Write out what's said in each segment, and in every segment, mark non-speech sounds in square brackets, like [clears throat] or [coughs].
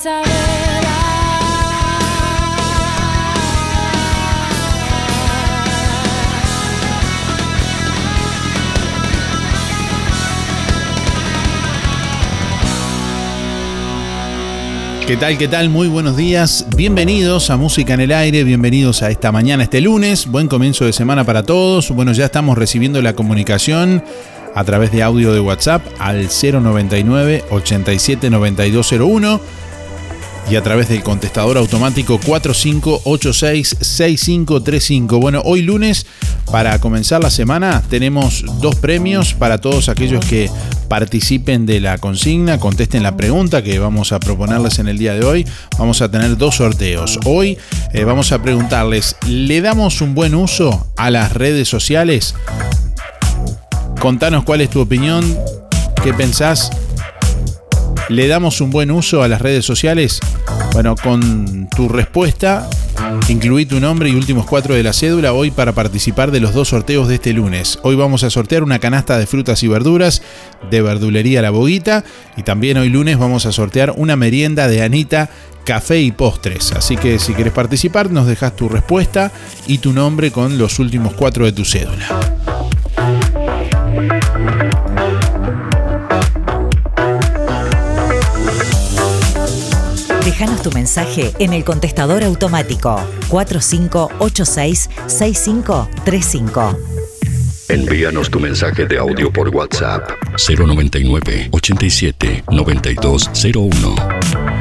¿Qué tal? ¿Qué tal? Muy buenos días. Bienvenidos a Música en el Aire, bienvenidos a esta mañana, este lunes. Buen comienzo de semana para todos. Bueno, ya estamos recibiendo la comunicación a través de audio de WhatsApp al 099 87 y a través del contestador automático 4586-6535. Bueno, hoy lunes, para comenzar la semana, tenemos dos premios para todos aquellos que participen de la consigna, contesten la pregunta que vamos a proponerles en el día de hoy. Vamos a tener dos sorteos. Hoy eh, vamos a preguntarles, ¿le damos un buen uso a las redes sociales? Contanos cuál es tu opinión, qué pensás ¿Le damos un buen uso a las redes sociales? Bueno, con tu respuesta, incluí tu nombre y últimos cuatro de la cédula hoy para participar de los dos sorteos de este lunes. Hoy vamos a sortear una canasta de frutas y verduras de Verdulería La Boguita y también hoy lunes vamos a sortear una merienda de Anita café y postres. Así que si quieres participar, nos dejas tu respuesta y tu nombre con los últimos cuatro de tu cédula. Déjanos tu mensaje en el contestador automático 4586-6535. Envíanos tu mensaje de audio por WhatsApp 099 87 9201.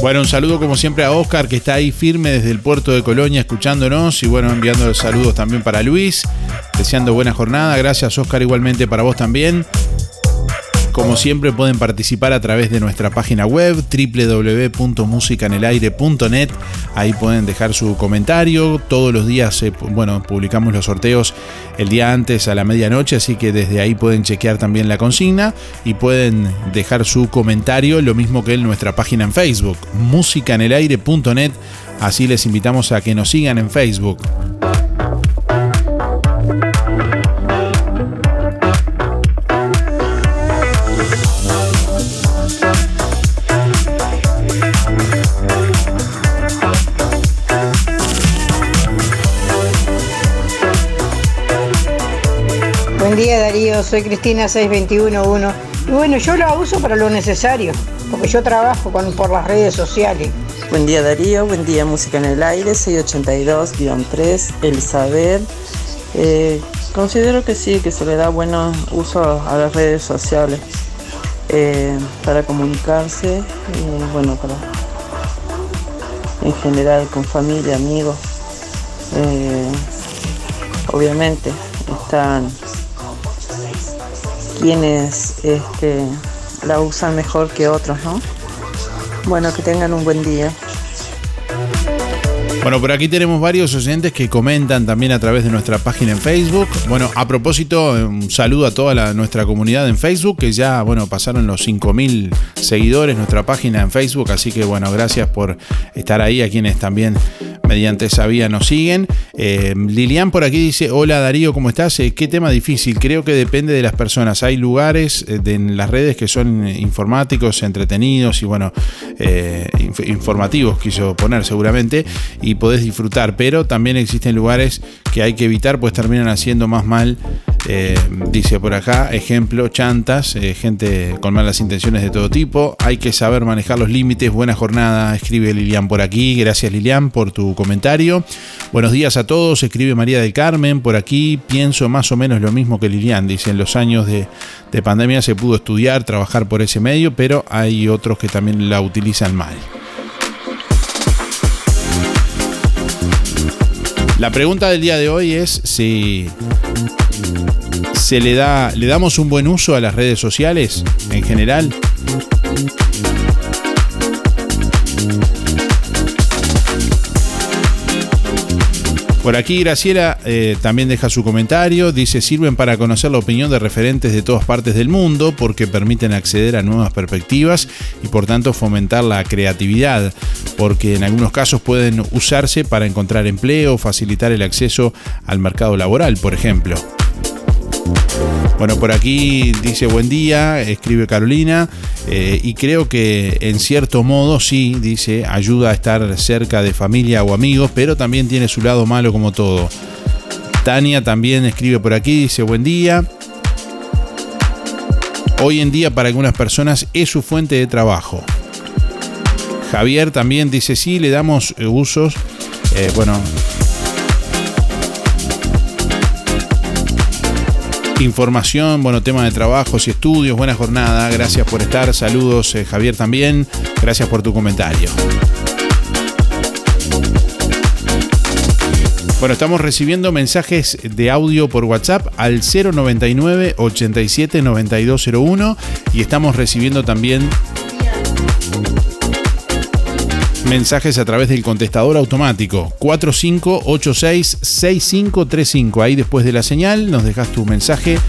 Bueno, un saludo como siempre a Oscar que está ahí firme desde el puerto de Colonia escuchándonos y bueno, enviando saludos también para Luis, deseando buena jornada. Gracias Oscar igualmente para vos también. Como siempre pueden participar a través de nuestra página web www.musicanelaire.net. Ahí pueden dejar su comentario. Todos los días, eh, bueno, publicamos los sorteos el día antes a la medianoche, así que desde ahí pueden chequear también la consigna y pueden dejar su comentario, lo mismo que en nuestra página en Facebook, musicanelaire.net. Así les invitamos a que nos sigan en Facebook. Soy Cristina 6211. Y bueno, yo la uso para lo necesario, porque yo trabajo con, por las redes sociales. Buen día Darío, buen día Música en el Aire, 682-3, El Saber. Eh, considero que sí, que se le da buen uso a las redes sociales eh, para comunicarse, eh, bueno, para en general con familia, amigos. obviamente están quienes este, la usan mejor que otros, ¿no? Bueno, que tengan un buen día. Bueno, por aquí tenemos varios oyentes que comentan también a través de nuestra página en Facebook. Bueno, a propósito, un saludo a toda nuestra comunidad en Facebook, que ya, bueno, pasaron los 5.000 seguidores nuestra página en Facebook, así que, bueno, gracias por estar ahí, a quienes también mediante esa vía nos siguen. Eh, Lilian por aquí dice, hola Darío, ¿cómo estás? Eh, qué tema difícil, creo que depende de las personas. Hay lugares eh, en las redes que son informáticos, entretenidos y bueno, informativos quiso poner seguramente y podés disfrutar, pero también existen lugares que hay que evitar pues terminan haciendo más mal. dice por acá, ejemplo, chantas, gente con malas intenciones de todo tipo. Hay que saber manejar los límites. Buena jornada, escribe Lilian por aquí. Gracias Lilian por tu comentario. Buenos días a todos, escribe María del Carmen. Por aquí pienso más o menos lo mismo que Lilian. Dice, en los años de, de pandemia se pudo estudiar, trabajar por ese medio, pero hay otros que también la utilizan mal. La pregunta del día de hoy es si se le da le damos un buen uso a las redes sociales en general. Por aquí Graciela eh, también deja su comentario, dice sirven para conocer la opinión de referentes de todas partes del mundo porque permiten acceder a nuevas perspectivas y por tanto fomentar la creatividad, porque en algunos casos pueden usarse para encontrar empleo, facilitar el acceso al mercado laboral, por ejemplo. Bueno, por aquí dice buen día, escribe Carolina, eh, y creo que en cierto modo sí, dice, ayuda a estar cerca de familia o amigos, pero también tiene su lado malo como todo. Tania también escribe por aquí, dice buen día. Hoy en día para algunas personas es su fuente de trabajo. Javier también dice sí, le damos eh, usos. Eh, bueno, información, bueno, tema de trabajos y estudios, buena jornada, gracias por estar, saludos eh, Javier también, gracias por tu comentario. Bueno, estamos recibiendo mensajes de audio por WhatsApp al 099 87 9201 y estamos recibiendo también mensajes a través del contestador automático 4586-6535. Ahí después de la señal nos dejas tu mensaje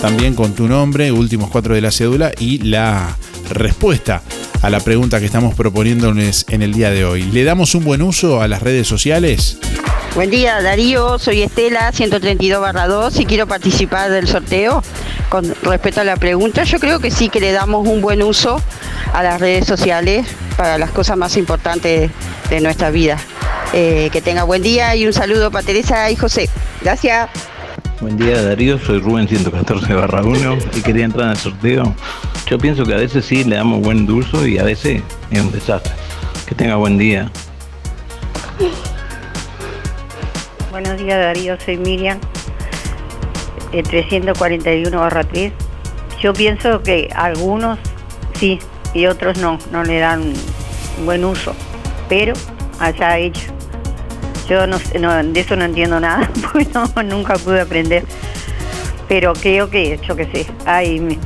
también con tu nombre, últimos cuatro de la cédula y la respuesta a la pregunta que estamos proponiéndoles en el día de hoy. ¿Le damos un buen uso a las redes sociales? Buen día Darío, soy Estela 132 2 y quiero participar del sorteo. Con respecto a la pregunta, yo creo que sí que le damos un buen uso a las redes sociales para las cosas más importantes de nuestra vida. Eh, que tenga buen día y un saludo para Teresa y José. Gracias. Buen día Darío, soy Rubén 114 barra 1 y quería entrar en el sorteo. Yo pienso que a veces sí le damos buen uso y a veces es un desastre. Que tenga buen día. Buenos días Darío, soy Miriam, 341 barra 3. Yo pienso que algunos sí y otros no, no le dan buen uso, pero allá hecho. Yo de eso no entiendo nada, [laughs] porque nunca pude aprender. Pero creo que, yo que sé, hay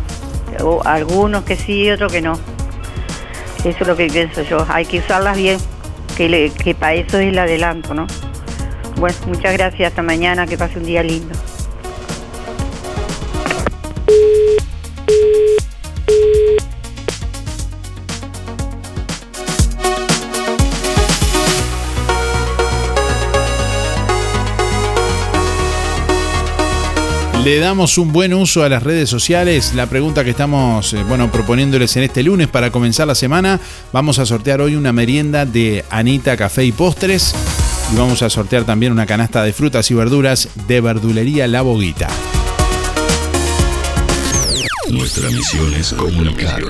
algunos que sí, otros que no. Eso es lo que pienso yo. Hay que usarlas bien, que, que para eso es el adelanto, ¿no? Bueno, muchas gracias. Hasta mañana. Que pase un día lindo. Le damos un buen uso a las redes sociales. La pregunta que estamos eh, bueno, proponiéndoles en este lunes para comenzar la semana, vamos a sortear hoy una merienda de Anita Café y Postres y vamos a sortear también una canasta de frutas y verduras de Verdulería La Boguita. Nuestra misión es comunicar.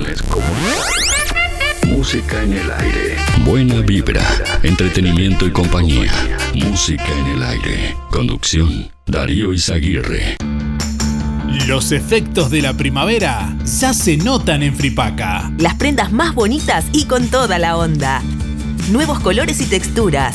Música en el aire. Buena vibra, entretenimiento y compañía. Música en el aire. Conducción, Darío Izaguirre. Los efectos de la primavera ya se notan en Fripaca. Las prendas más bonitas y con toda la onda. Nuevos colores y texturas.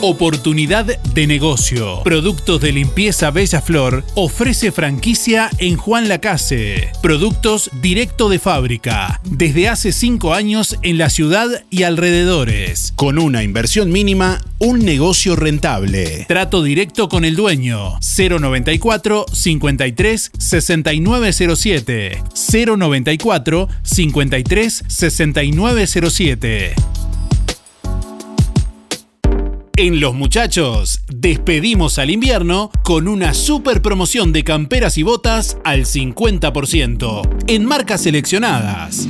Oportunidad de negocio. Productos de limpieza Bella Flor ofrece franquicia en Juan Lacase. Productos directo de fábrica. Desde hace 5 años en la ciudad y alrededores. Con una inversión mínima, un negocio rentable. Trato directo con el dueño. 094 53 6907. 094 53 6907. En Los Muchachos, despedimos al invierno con una super promoción de camperas y botas al 50% en marcas seleccionadas.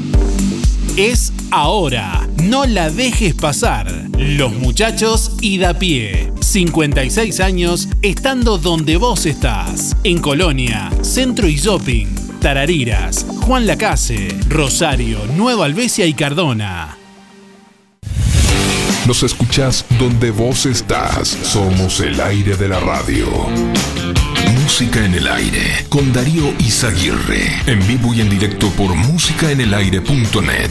Es ahora, no la dejes pasar. Los Muchachos y da pie. 56 años estando donde vos estás. En Colonia, Centro y Shopping, Tarariras, Juan Lacase, Rosario, Nueva Albesia y Cardona. Nos escuchás donde vos estás. Somos el aire de la radio. Música en el aire con Darío Izaguirre. En vivo y en directo por músicaenelaire.net.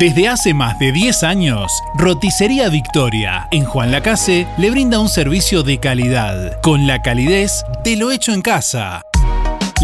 Desde hace más de 10 años, Roticería Victoria en Juan Lacase le brinda un servicio de calidad, con la calidez de lo hecho en casa.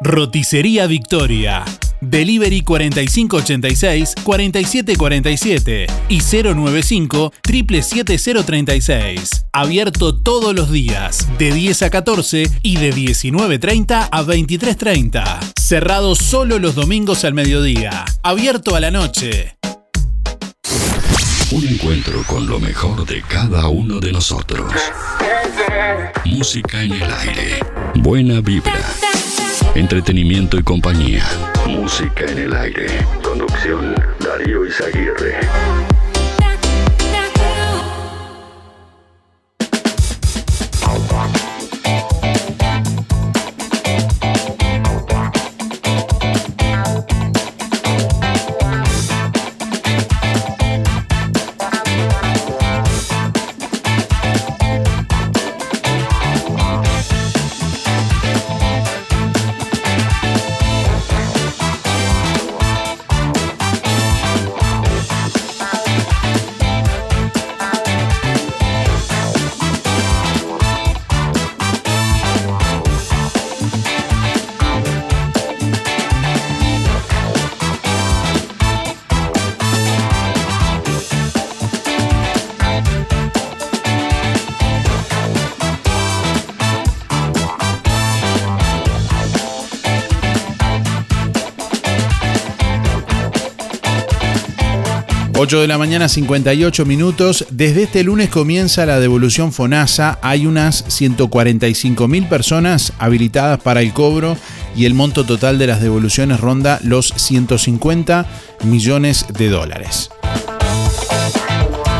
Roticería Victoria. Delivery 4586-4747 y 095 77036. Abierto todos los días, de 10 a 14 y de 19.30 a 23.30. Cerrado solo los domingos al mediodía. Abierto a la noche. Un encuentro con lo mejor de cada uno de nosotros. Música en el aire. Buena vibra. Entretenimiento y compañía. Música en el aire. Conducción Darío Izaguirre. 8 de la mañana, 58 minutos. Desde este lunes comienza la devolución FONASA. Hay unas 145 mil personas habilitadas para el cobro y el monto total de las devoluciones ronda los 150 millones de dólares.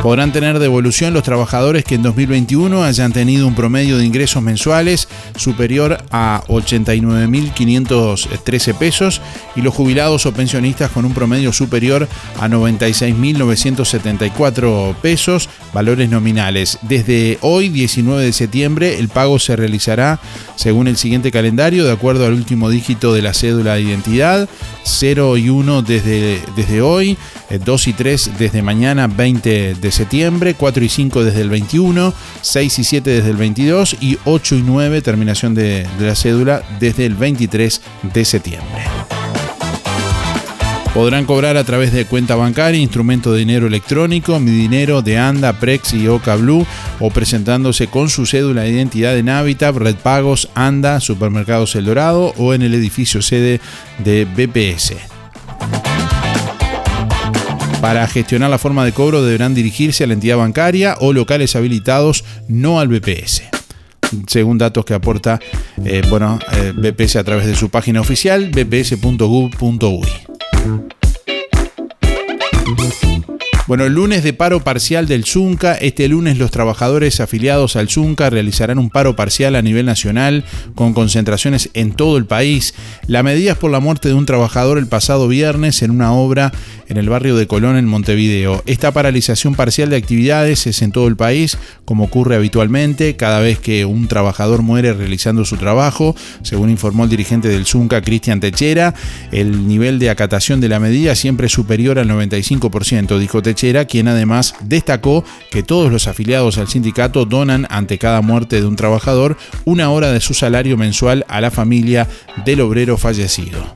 Podrán tener devolución los trabajadores que en 2021 hayan tenido un promedio de ingresos mensuales superior a 89.513 pesos y los jubilados o pensionistas con un promedio superior a 96.974 pesos, valores nominales. Desde hoy, 19 de septiembre, el pago se realizará según el siguiente calendario, de acuerdo al último dígito de la cédula de identidad, 0 y 1 desde, desde hoy, 2 eh, y 3 desde mañana 20 de septiembre, 4 y 5 desde el 21, 6 y 7 desde el 22 y 8 y 9 terminación de, de la cédula desde el 23 de septiembre. Podrán cobrar a través de cuenta bancaria, instrumento de dinero electrónico, Mi Dinero, de Anda, Prex y Oca Blue o presentándose con su cédula de identidad en Habitat, Red Pagos, Anda, Supermercados El Dorado o en el edificio sede de BPS. Para gestionar la forma de cobro deberán dirigirse a la entidad bancaria o locales habilitados, no al BPS según datos que aporta eh, bueno, eh, BPS a través de su página oficial bps.gov.uy. Bueno, el lunes de paro parcial del Zunca. Este lunes los trabajadores afiliados al Zunca realizarán un paro parcial a nivel nacional con concentraciones en todo el país. La medida es por la muerte de un trabajador el pasado viernes en una obra en el barrio de Colón en Montevideo. Esta paralización parcial de actividades es en todo el país, como ocurre habitualmente cada vez que un trabajador muere realizando su trabajo. Según informó el dirigente del Zunca, Cristian Techera, el nivel de acatación de la medida siempre es superior al 95%, dijo Techera quien además destacó que todos los afiliados al sindicato donan ante cada muerte de un trabajador una hora de su salario mensual a la familia del obrero fallecido.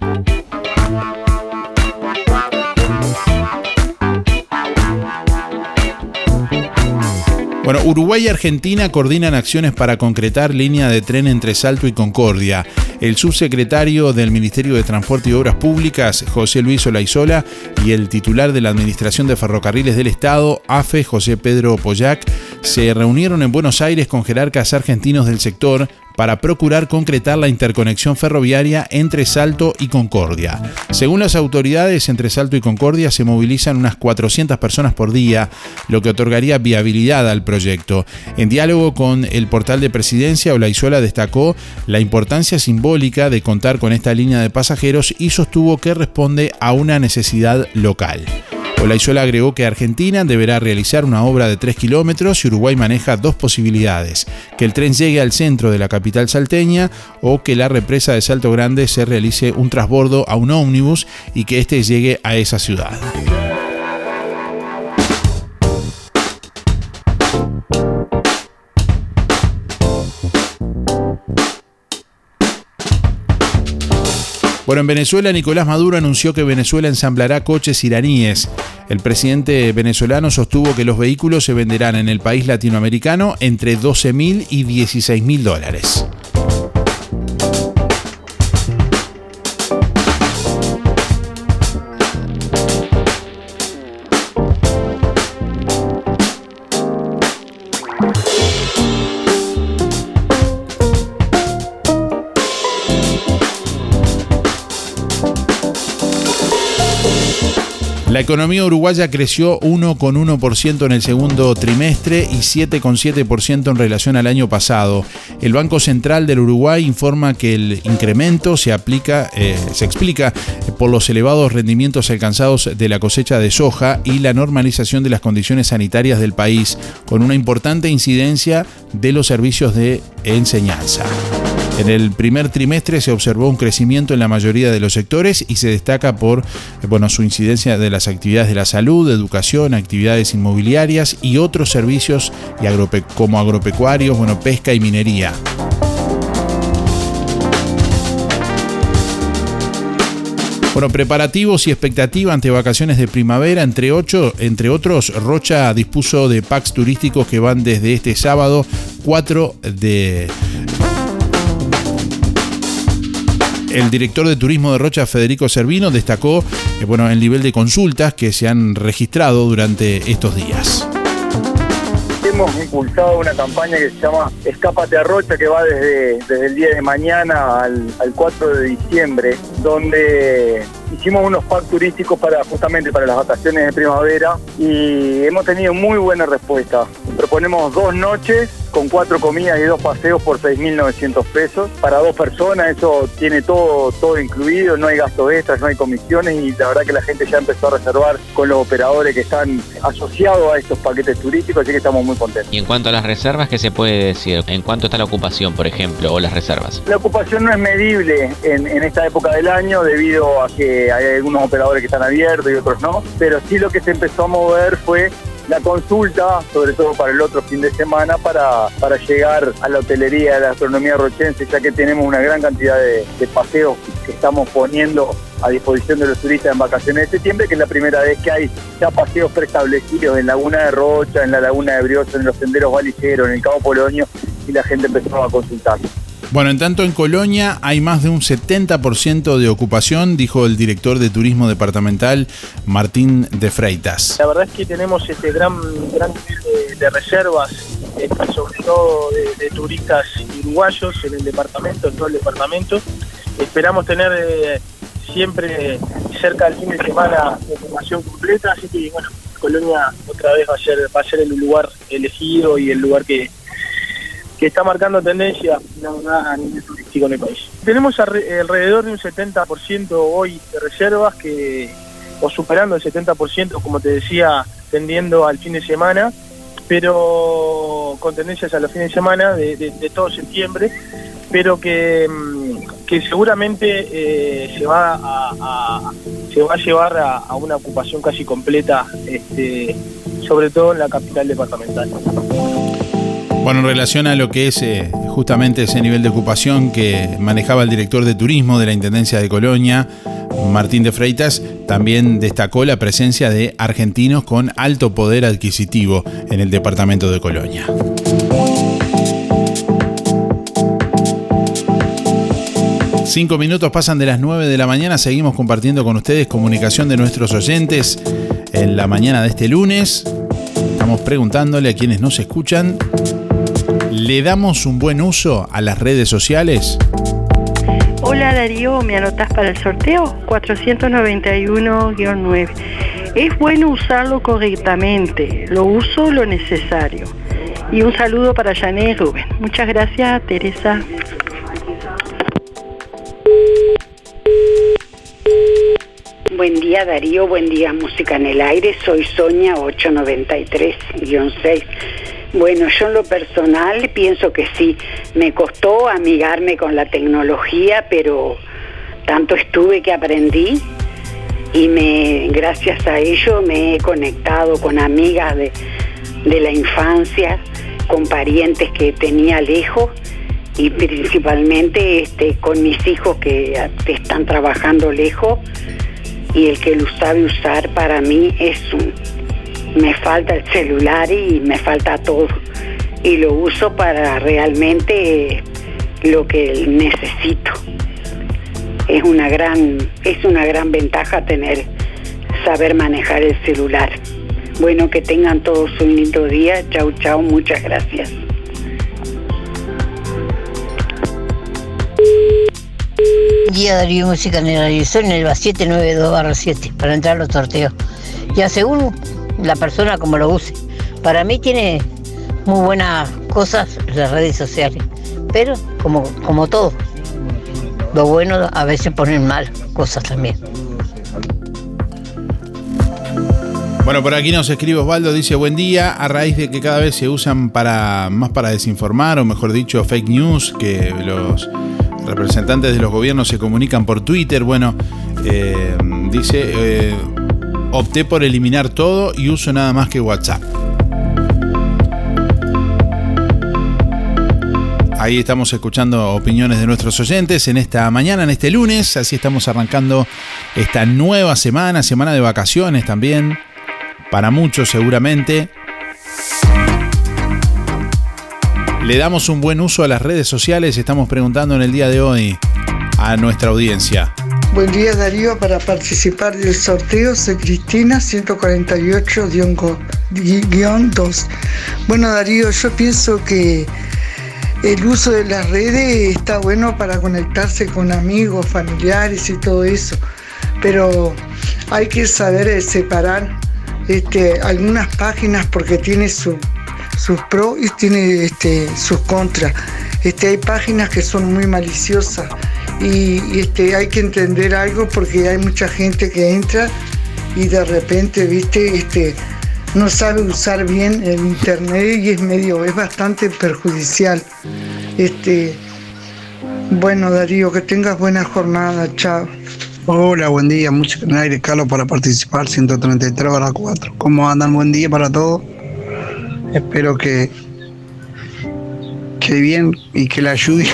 Bueno, Uruguay y Argentina coordinan acciones para concretar línea de tren entre Salto y Concordia. El subsecretario del Ministerio de Transporte y Obras Públicas, José Luis Olaizola, y el titular de la Administración de Ferrocarriles del Estado, AFE, José Pedro Pollac, se reunieron en Buenos Aires con jerarcas argentinos del sector para procurar concretar la interconexión ferroviaria entre Salto y Concordia. Según las autoridades, entre Salto y Concordia se movilizan unas 400 personas por día, lo que otorgaría viabilidad al proyecto. En diálogo con el portal de presidencia, Olaizola destacó la importancia simbólica de contar con esta línea de pasajeros y sostuvo que responde a una necesidad local. Olaizola agregó que Argentina deberá realizar una obra de 3 kilómetros y Uruguay maneja dos posibilidades, que el tren llegue al centro de la capital salteña o que la represa de Salto Grande se realice un transbordo a un ómnibus y que éste llegue a esa ciudad. Bueno, en Venezuela Nicolás Maduro anunció que Venezuela ensamblará coches iraníes. El presidente venezolano sostuvo que los vehículos se venderán en el país latinoamericano entre 12 mil y 16 mil dólares. La economía uruguaya creció 1,1% en el segundo trimestre y 7,7% en relación al año pasado. El Banco Central del Uruguay informa que el incremento se, aplica, eh, se explica por los elevados rendimientos alcanzados de la cosecha de soja y la normalización de las condiciones sanitarias del país, con una importante incidencia de los servicios de enseñanza. En el primer trimestre se observó un crecimiento en la mayoría de los sectores y se destaca por bueno, su incidencia de las actividades de la salud, educación, actividades inmobiliarias y otros servicios y como agropecuarios, bueno, pesca y minería. Bueno, preparativos y expectativa ante vacaciones de primavera, entre, ocho, entre otros, Rocha dispuso de packs turísticos que van desde este sábado 4 de el director de turismo de Rocha, Federico Servino, destacó eh, bueno, el nivel de consultas que se han registrado durante estos días. Hemos impulsado una campaña que se llama Escápate a Rocha, que va desde, desde el día de mañana al, al 4 de diciembre, donde hicimos unos packs turísticos para justamente para las vacaciones de primavera y hemos tenido muy buena respuesta. Proponemos dos noches con cuatro comidas y dos paseos por 6.900 pesos para dos personas. Eso tiene todo, todo incluido, no hay gastos extras, no hay comisiones y la verdad que la gente ya empezó a reservar con los operadores que están asociados a estos paquetes turísticos, así que estamos muy contentos. Y en cuanto a las reservas, ¿qué se puede decir? ¿En cuánto está la ocupación, por ejemplo, o las reservas? La ocupación no es medible en, en esta época del año debido a que hay algunos operadores que están abiertos y otros no, pero sí lo que se empezó a mover fue la consulta, sobre todo para el otro fin de semana, para, para llegar a la hotelería de la gastronomía rochense, ya que tenemos una gran cantidad de, paseos que estamos poniendo a disposición de los turistas en vacaciones de septiembre, que es la primera vez que hay ya paseos preestablecidos en Laguna de Rocha, en la Laguna de Brioso, en los senderos valijeros, en el Cabo Polonio, y la gente empezó a consultar. Bueno, en tanto en Colonia hay más de un 70% de ocupación, dijo el director de turismo departamental Martín de Freitas. La verdad es que tenemos este gran, gran nivel de, reservas, este, sobre todo de, turistas uruguayos en el departamento, en todo el departamento. Esperamos tener eh, siempre cerca del fin de semana información completa, así que bueno, Colonia otra vez va a ser, va a ser el lugar elegido y el lugar que, que está marcando tendencia a nivel turístico en el país. Tenemos alrededor de un 70% hoy de reservas que o superando el 70%, como te decía, tendiendo al fin de semana, pero con tendencias a los fines de semana de, todo septiembre, pero que, mm, que seguramente eh, se, va a, se va a llevar a, una ocupación casi completa, este, sobre todo en la capital departamental. Bueno, en relación a lo que es eh, justamente ese nivel de ocupación que manejaba el director de turismo de la Intendencia de Colonia, Martín de Freitas, también destacó la presencia de argentinos con alto poder adquisitivo en el departamento de Colonia. Cinco minutos pasan de las 9 de la mañana, seguimos compartiendo con ustedes comunicación de nuestros oyentes en la mañana de este lunes. Estamos preguntándole a quienes nos escuchan ¿Le damos un buen uso a las redes sociales? Hola Darío, ¿me anotás para el sorteo? 491-9. Es bueno usarlo correctamente, lo uso lo necesario. Y un saludo para Janet Rubén. Muchas gracias, Teresa. Buen día Darío, buen día Música en el Aire, soy Sonia 893-6. Bueno, yo en lo personal pienso que sí, me costó amigarme con la tecnología, pero tanto estuve que aprendí y me, gracias a ello me he conectado con amigas de, de la infancia, con parientes que tenía lejos y principalmente este, con mis hijos que están trabajando lejos y el que lo sabe usar para mí es un, me falta el celular y me falta todo. Y lo uso para realmente lo que necesito. Es una gran, es una gran ventaja tener, saber manejar el celular. Bueno, que tengan todos un lindo día. Chau, chau, muchas gracias. Día Darío Música en el Arizona el 792 7 para entrar a los sorteos. Ya según la persona como lo use. Para mí tiene muy buenas cosas las redes sociales, pero como, como todo, lo bueno a veces ponen mal cosas también. Bueno, por aquí nos escribe Osvaldo, dice buen día, a raíz de que cada vez se usan para más para desinformar, o mejor dicho, fake news, que los representantes de los gobiernos se comunican por Twitter, bueno, eh, dice, eh, opté por eliminar todo y uso nada más que WhatsApp. Ahí estamos escuchando opiniones de nuestros oyentes en esta mañana, en este lunes. Así estamos arrancando esta nueva semana, semana de vacaciones también. Para muchos seguramente. ¿Le damos un buen uso a las redes sociales? Estamos preguntando en el día de hoy a nuestra audiencia. Buen día Darío, para participar del sorteo soy Cristina 148-2. Bueno Darío, yo pienso que el uso de las redes está bueno para conectarse con amigos, familiares y todo eso, pero hay que saber eh, separar este, algunas páginas porque tiene sus pros y tiene este, sus contras. Este, hay páginas que son muy maliciosas y, este, hay que entender algo porque hay mucha gente que entra y de repente, viste, este, no sabe usar bien el internet y es medio, es bastante perjudicial. Este, bueno, Darío, que tengas buena jornada, chao. Hola, buen día, música en aire, Carlos, para participar, 133 horas 4. ¿Cómo andan? Buen día para todos. Espero que, que bien y que la [laughs] lluvia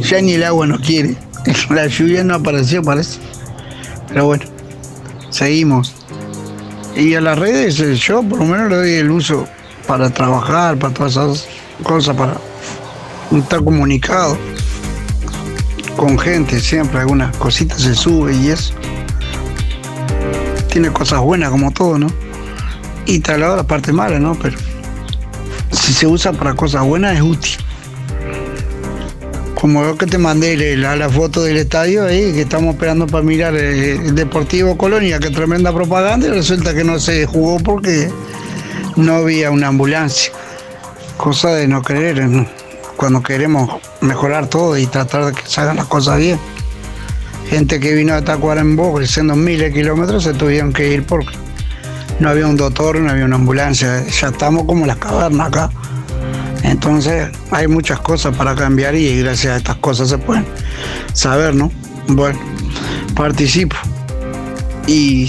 ya ni el agua nos quiere. [laughs] La lluvia no apareció, parece. Pero bueno, seguimos. Y a las redes, eh, yo por lo menos le doy el uso para trabajar, para todas esas cosas, para estar comunicado con gente, siempre algunas cositas se sube y eso. Tiene cosas buenas como todo, ¿no? Y tal la parte mala, ¿no? Pero si se usa para cosas buenas es útil como yo que te mandé la, la, foto del estadio ahí, que estamos esperando para mirar el, Deportivo Colonia, que tremenda propaganda, y resulta que no se jugó porque no había una ambulancia. Cosa de no creer, cuando queremos mejorar todo y tratar de que se hagan las cosas bien. Gente que vino a Tacuarembó, creciendo miles de kilómetros, se tuvieron que ir porque no había un doctor, no había una ambulancia. Ya estamos como las cavernas acá. Entonces hay muchas cosas para cambiar y gracias a estas cosas se pueden saber, ¿no? Bueno, participo. Y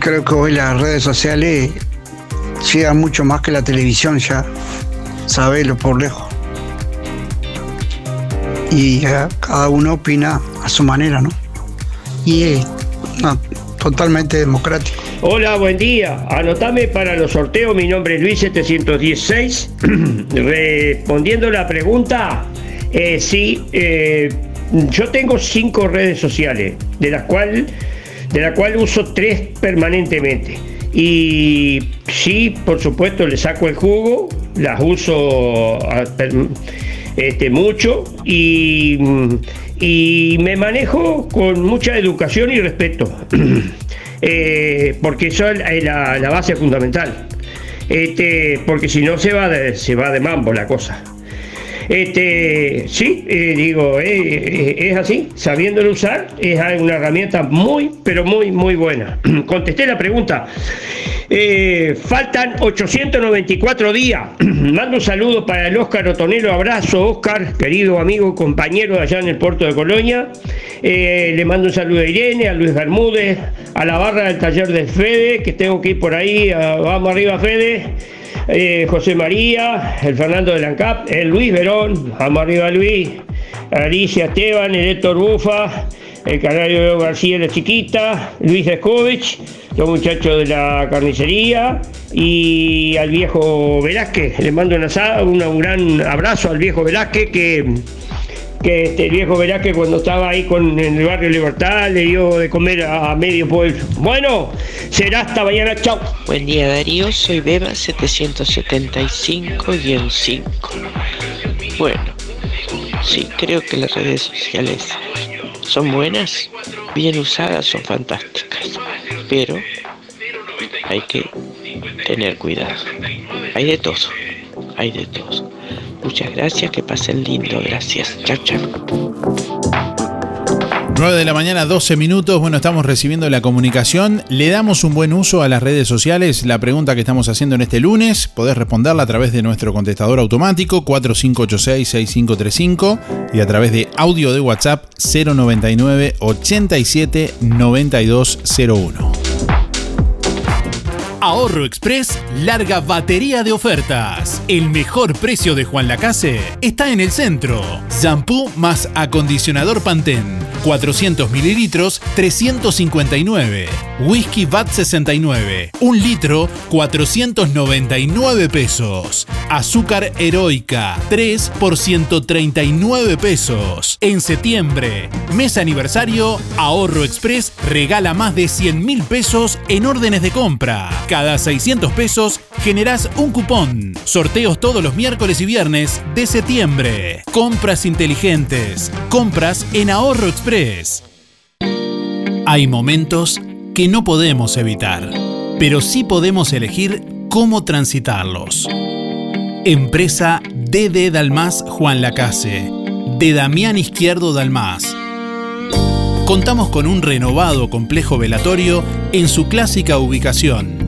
creo que hoy las redes sociales llega mucho más que la televisión ya, sabelo por lejos. Y cada uno opina a su manera, ¿no? Y es totalmente democrático. Hola, buen día. Anotame para los sorteos. Mi nombre es Luis 716. [clears throat] Respondiendo la pregunta, eh, sí, eh, yo tengo cinco redes sociales, de las cual, de la cual uso tres permanentemente. Y sí, por supuesto, le saco el jugo, las uso este, mucho y, y me manejo con mucha educación y respeto, [clears throat] Eh, porque eso es la, base fundamental. Este, porque si no se va de, se va de mambo la cosa. Este, sí, eh, digo, eh, eh, es así, sabiéndolo usar, es una herramienta muy, pero muy, muy buena. [clears throat] Contesté la pregunta. Faltan 894 días. [clears throat] Mando un saludo para el Óscar Otonero. Abrazo, Óscar, querido amigo, compañero de allá en el puerto de Colonia. Le mando un saludo a Irene, a Luis Bermúdez, a la barra del taller del Fede, que tengo que ir por ahí. ah, vamos arriba, Fede. Eh, José María, el Fernando de Lancap, el Luis Verón, arriba Luis, Alicia Esteban, el Héctor Bufa, el Canario García la Chiquita, Luis Escovich, los muchachos de la carnicería y al viejo Velázquez. Le mando un gran abrazo al viejo Velázquez que que este viejo Velázquez cuando estaba ahí con, en el barrio Libertad le dio de comer a, a medio pueblo. Bueno, será hasta mañana, chao. Buen día Darío, soy Beba 775-5. Bueno, sí, creo que las redes sociales son buenas, bien usadas, son fantásticas, pero hay que tener cuidado. Hay de todo, hay de todo. Muchas gracias, que pasen lindo, gracias. Chao, chao. 9 de la mañana, 12 minutos. Bueno, estamos recibiendo la comunicación. ¿Le damos un buen uso a las redes sociales? La pregunta que estamos haciendo en este lunes, podés responderla a través de nuestro contestador automático 4586-6535 y a través de audio de WhatsApp 099 87 9201. Ahorro Express larga batería de ofertas. El mejor precio de Juan Lacase está en el centro. Shampoo más acondicionador Pantene. 400 mililitros, 359. Whisky VAT 69. Un litro, 499 pesos. Azúcar heroica, 3 por 139 pesos. En septiembre, mes aniversario, Ahorro Express regala más de 100 mil pesos en órdenes de compra. Cada 600 pesos generás un cupón. Sorteos todos los miércoles y viernes de septiembre. Compras inteligentes. Compras en Ahorro Express. Hay momentos que no podemos evitar, pero sí podemos elegir cómo transitarlos. Empresa DD Dalmas Juan Lacase, de Damián Izquierdo Dalmas. Contamos con un renovado complejo velatorio en su clásica ubicación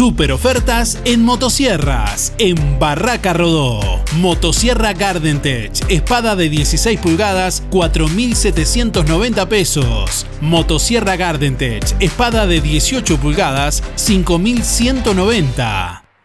Super ofertas en motosierras en Barraca Rodó. Motosierra Gardentech, espada de 16 pulgadas, 4.790 pesos. Motosierra Gardentech, espada de 18 pulgadas, 5.190.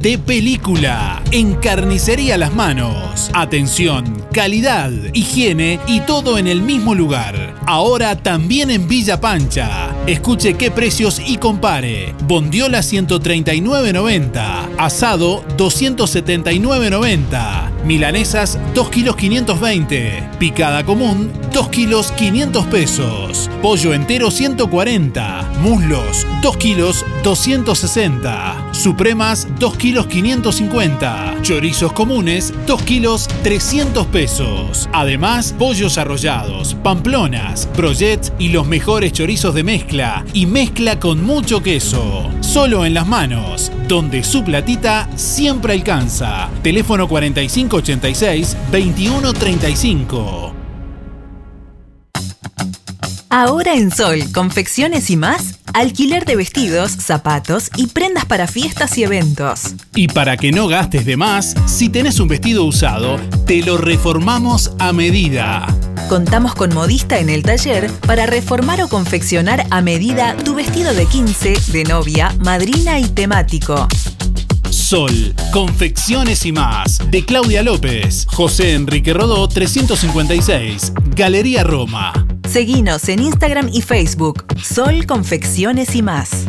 de película en Carnicería Las Manos. Atención, calidad, higiene y todo en el mismo lugar. Ahora también en Villa Pancha. Escuche qué precios y compare. Bondiola 139.90. Asado 279.90. Milanesas 2 kilos 520. Picada común 2 kilos 500 pesos. Pollo entero 140. Muslos 2 kilos 260. Supremas 2 kilos 550. Chorizos comunes 2 kilos 300 pesos. Además, pollos arrollados, pamplonas, brochets y los mejores chorizos de mezcla. Y mezcla con mucho queso. Solo en las manos, donde su platita siempre alcanza. Teléfono 4586 2135. Ahora en Sol, confecciones y más, alquiler de vestidos, zapatos y prendas para fiestas y eventos. Y para que no gastes de más, si tenés un vestido usado, te lo reformamos a medida. Contamos con modista en el taller para reformar o confeccionar a medida tu vestido de 15, de novia, madrina y temático. Sol, confecciones y más, de Claudia López, José Enrique Rodó 356, Galería Roma. Seguinos en Instagram y Facebook. Sol Confecciones y más.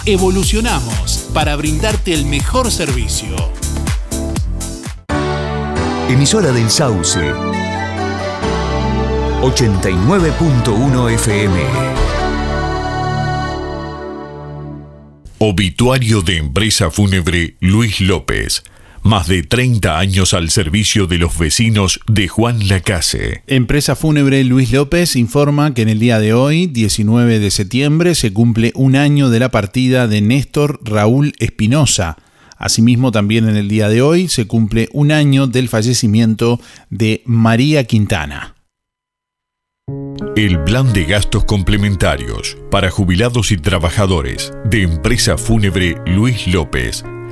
Evolucionamos para brindarte el mejor servicio. Emisora del Sauce. 89.1 FM. Obituario de empresa fúnebre Luis López. Más de 30 años al servicio de los vecinos de Juan Lacase. Empresa Fúnebre Luis López informa que en el día de hoy, 19 de septiembre, se cumple un año de la partida de Néstor Raúl Espinosa. Asimismo, también en el día de hoy se cumple un año del fallecimiento de María Quintana. El plan de gastos complementarios para jubilados y trabajadores de empresa fúnebre Luis López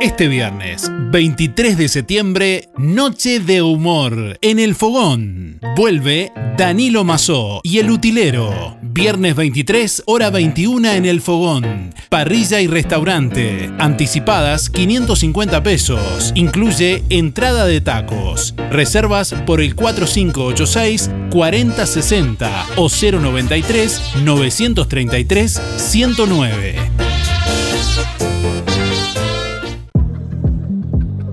Este viernes, 23 de septiembre, Noche de Humor en el Fogón. Vuelve Danilo Mazó y El Utilero. Viernes 23, hora 21 en el Fogón. Parrilla y restaurante. Anticipadas 550 pesos. Incluye entrada de tacos. Reservas por el 4586 4060 o 093 933 109.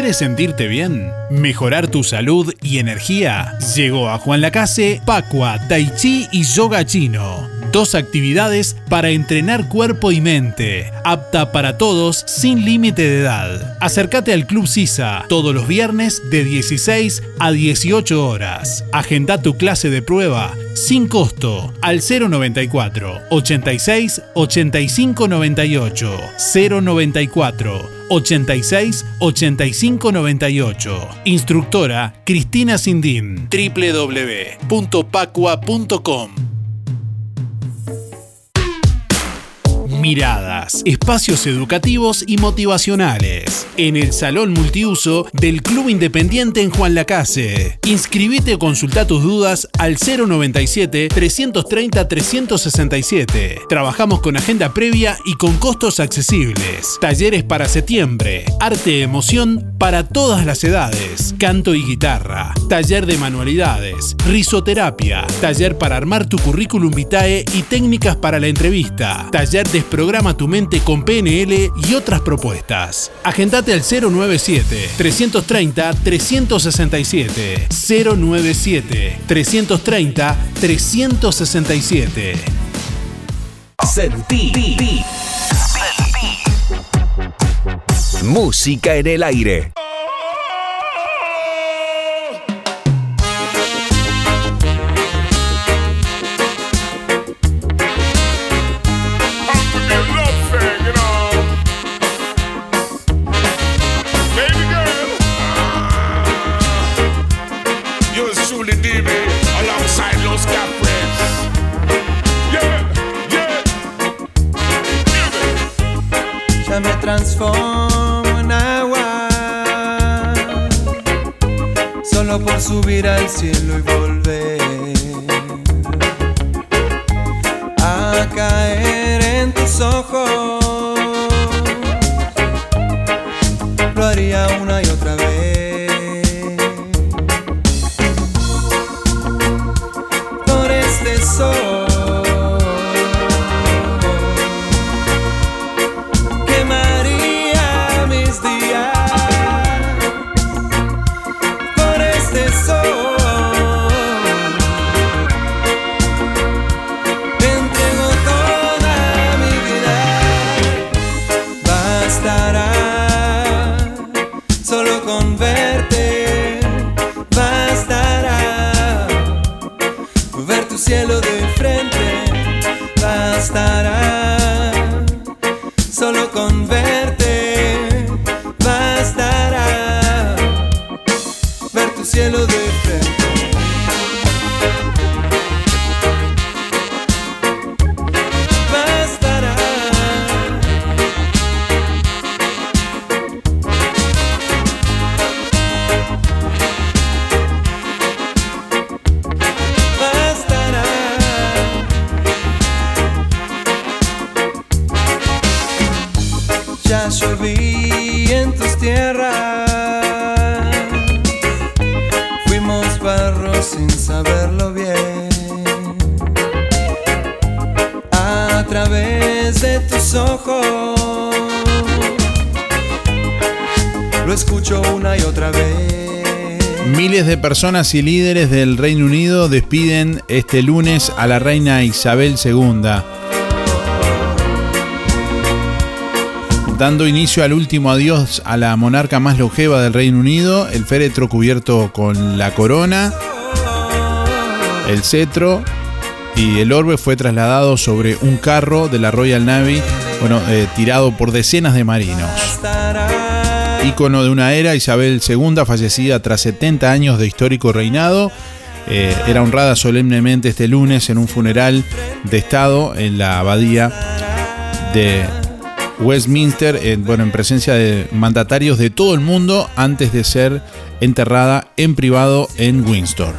¿Quieres sentirte bien? ¿Mejorar tu salud y energía? Llegó a Juan Lacase, Pacua, Tai Chi y Yoga Chino. Dos actividades para entrenar cuerpo y mente, apta para todos sin límite de edad. Acércate al Club Sisa todos los viernes de 16 a 18 horas. Agenda tu clase de prueba sin costo al 094 86 85 98 094 86 85 98. Instructora Cristina Sindín. www.pacua.com Miradas, espacios educativos y motivacionales. En el Salón Multiuso del Club Independiente en Juan Lacase. Inscribite o consulta tus dudas al 097-330-367. Trabajamos con agenda previa y con costos accesibles. Talleres para septiembre. Arte emoción para todas las edades. Canto y guitarra. Taller de manualidades. Risoterapia. Taller para armar tu currículum vitae y técnicas para la entrevista. Taller de Programa tu mente con PNL y otras propuestas. Agendate al 097 330 367 097 330 367. Sentí. Música en el aire. Transformo en agua. Solo por subir al cielo y volver A caer en tus ojos. Lo haría una y otra vez Lo escucho una y otra vez. Miles de personas y líderes del Reino Unido despiden este lunes a la reina Isabel II. Dando inicio al último adiós a la monarca más longeva del Reino Unido, el féretro cubierto con la corona, el cetro y el orbe fue trasladado sobre un carro de la Royal Navy, bueno, eh, tirado por decenas de marinos. Ícono de una era, Isabel II, fallecida tras 70 años de histórico reinado, eh, era honrada solemnemente este lunes en un funeral de Estado en la abadía de Westminster, en, bueno, en presencia de mandatarios de todo el mundo antes de ser enterrada en privado en Windsor.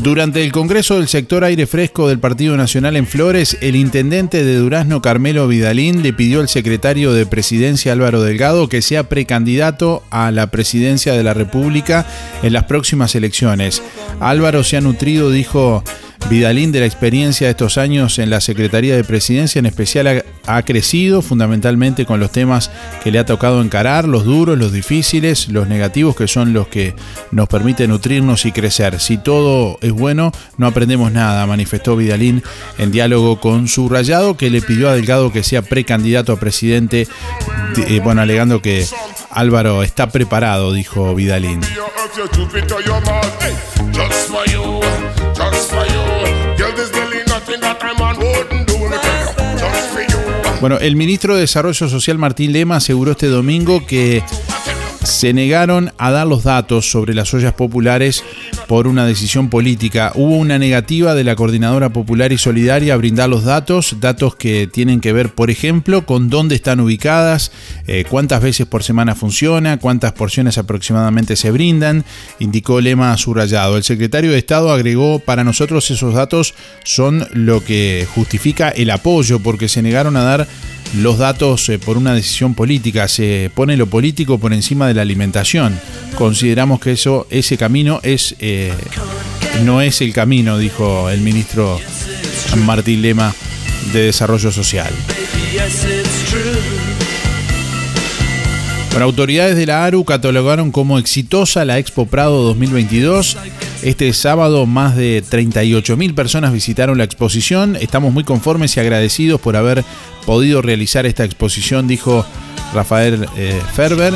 Durante el Congreso del Sector Aire Fresco del Partido Nacional en Flores, el intendente de Durazno, Carmelo Vidalín, le pidió al secretario de Presidencia, Álvaro Delgado, que sea precandidato a la presidencia de la República en las próximas elecciones. Álvaro se ha nutrido, dijo Vidalín, de la experiencia de estos años en la Secretaría de Presidencia, en especial ha, crecido fundamentalmente con los temas que le ha tocado encarar, los duros, los difíciles, los negativos, que son los que nos permiten nutrirnos y crecer. Si todo es bueno, no aprendemos nada, manifestó Vidalín en diálogo con su rayado, que le pidió a Delgado que sea precandidato a presidente, eh, bueno, alegando que Álvaro está preparado, dijo Vidalín. Bueno, el ministro de Desarrollo Social Martín Lema aseguró este domingo que se negaron a dar los datos sobre las ollas populares por una decisión política. Hubo una negativa de la Coordinadora Popular y Solidaria a brindar los datos, datos que tienen que ver, por ejemplo, con dónde están ubicadas, eh, cuántas veces por semana funciona, cuántas porciones aproximadamente se brindan, indicó Lema subrayado. El secretario de Estado agregó, para nosotros esos datos son lo que justifica el apoyo, porque se negaron a dar los datos eh, por una decisión política, se pone lo político por encima de la alimentación. Consideramos que eso, ese camino es, eh, no es el camino, dijo el ministro Martín Lema de Desarrollo Social. Bueno, autoridades de la ARU catalogaron como exitosa la Expo Prado 2022. Este sábado más de 38.000 personas visitaron la exposición. Estamos muy conformes y agradecidos por haber podido realizar esta exposición, dijo Rafael eh, Ferber.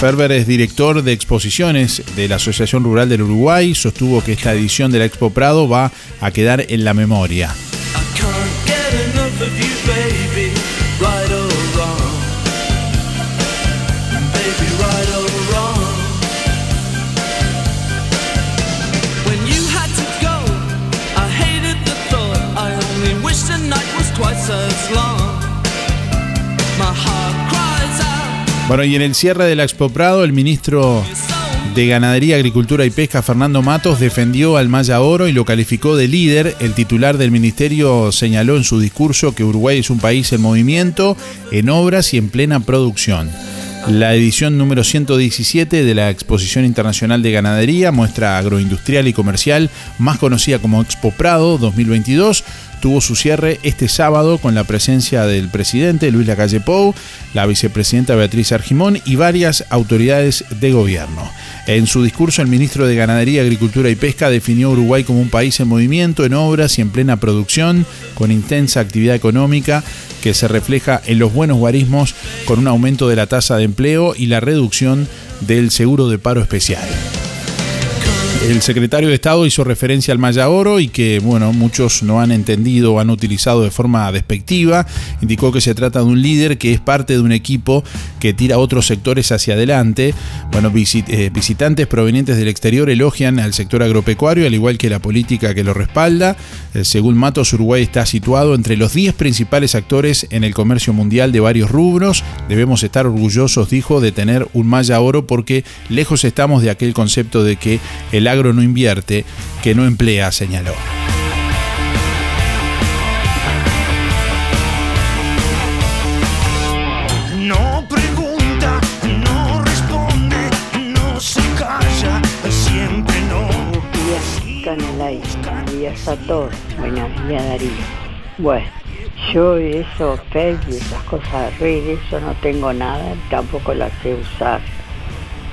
Ferber es director de exposiciones de la Asociación Rural del Uruguay. Sostuvo que esta edición de la Expo Prado va a quedar en la memoria. Bueno, y en el cierre de la Expo Prado, el ministro de Ganadería, Agricultura y Pesca, Fernando Matos, defendió al Maya Oro y lo calificó de líder. El titular del ministerio señaló en su discurso que Uruguay es un país en movimiento, en obras y en plena producción. La edición número 117 de la Exposición Internacional de Ganadería, muestra agroindustrial y comercial más conocida como Expo Prado 2022, tuvo su cierre este sábado con la presencia del presidente Luis Lacalle Pou, la vicepresidenta Beatriz Argimón y varias autoridades de gobierno. En su discurso, el ministro de Ganadería, Agricultura y Pesca definió Uruguay como un país en movimiento, en obras y en plena producción, con intensa actividad económica que se refleja en los buenos guarismos, con un aumento de la tasa de empleo y la reducción del seguro de paro especial. El secretario de Estado hizo referencia al Maya Oro y que, bueno, muchos no han entendido o han utilizado de forma despectiva. Indicó que se trata de un líder que es parte de un equipo que tira otros sectores hacia adelante. Bueno, eh, visitantes provenientes del exterior elogian al sector agropecuario, al igual que la política que lo respalda. Eh, según Matos, Uruguay está situado entre los 10 principales actores en el comercio mundial de varios rubros. Debemos estar orgullosos, dijo, de tener un Maya Oro porque lejos estamos de aquel concepto de que el agro agro no invierte, que no emplea, señaló. No pregunta, no responde, no se calla, siempre no. Sator, buenos días Darío. Bueno, yo eso, Facebook, esas cosas redes, yo no tengo nada, tampoco las sé usar.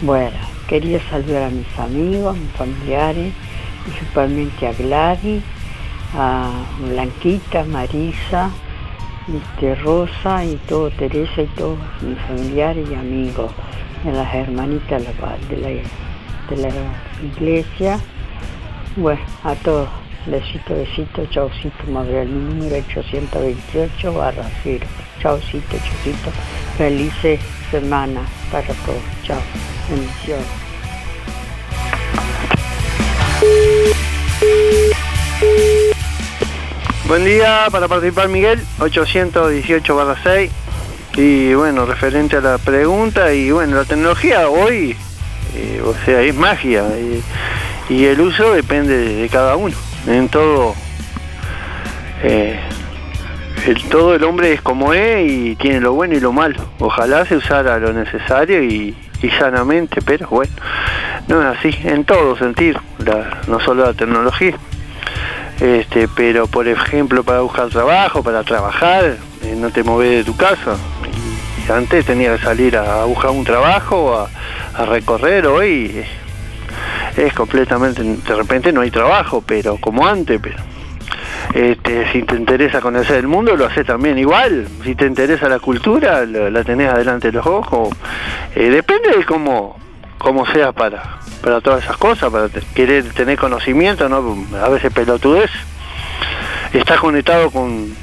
Bueno, quería saludar a mis amigos, a mis familiares, principalmente a Gladys, a Blanquita, Marisa, este, Rosa y todo, Teresa y todos mis familiares y amigos, de las hermanitas de la, de la, iglesia. Bueno, a todos, besito, besito, chaucito, Mabel, mi número 828 barra 0. Chaucito, chaucito, felices semanas para todos, chao, bendiciones. Buen día para participar Miguel, 818 barra 6. Y bueno, referente a la pregunta, y bueno, la tecnología hoy, eh, o sea, es magia. Y, el uso depende de, de cada uno. En todo, eh, el, todo el hombre es como es y tiene lo bueno y lo malo. Ojalá se usara lo necesario y, y sanamente, pero bueno, no es así, en todo sentido, la- no solo la tecnología. Este, pero por ejemplo para buscar trabajo, para trabajar, eh, no te moves de tu casa. Antes tenía que salir a, buscar un trabajo, a, a recorrer, hoy es completamente, de repente no hay trabajo, pero como antes, pero este, si te interesa conocer el mundo, lo haces también igual. Si te interesa la cultura, la tenés adelante de los ojos. Eh, depende de cómo, cómo seas para, para todas esas cosas, para querer tener conocimiento, ¿no? A veces pelotudez. Estás conectado con,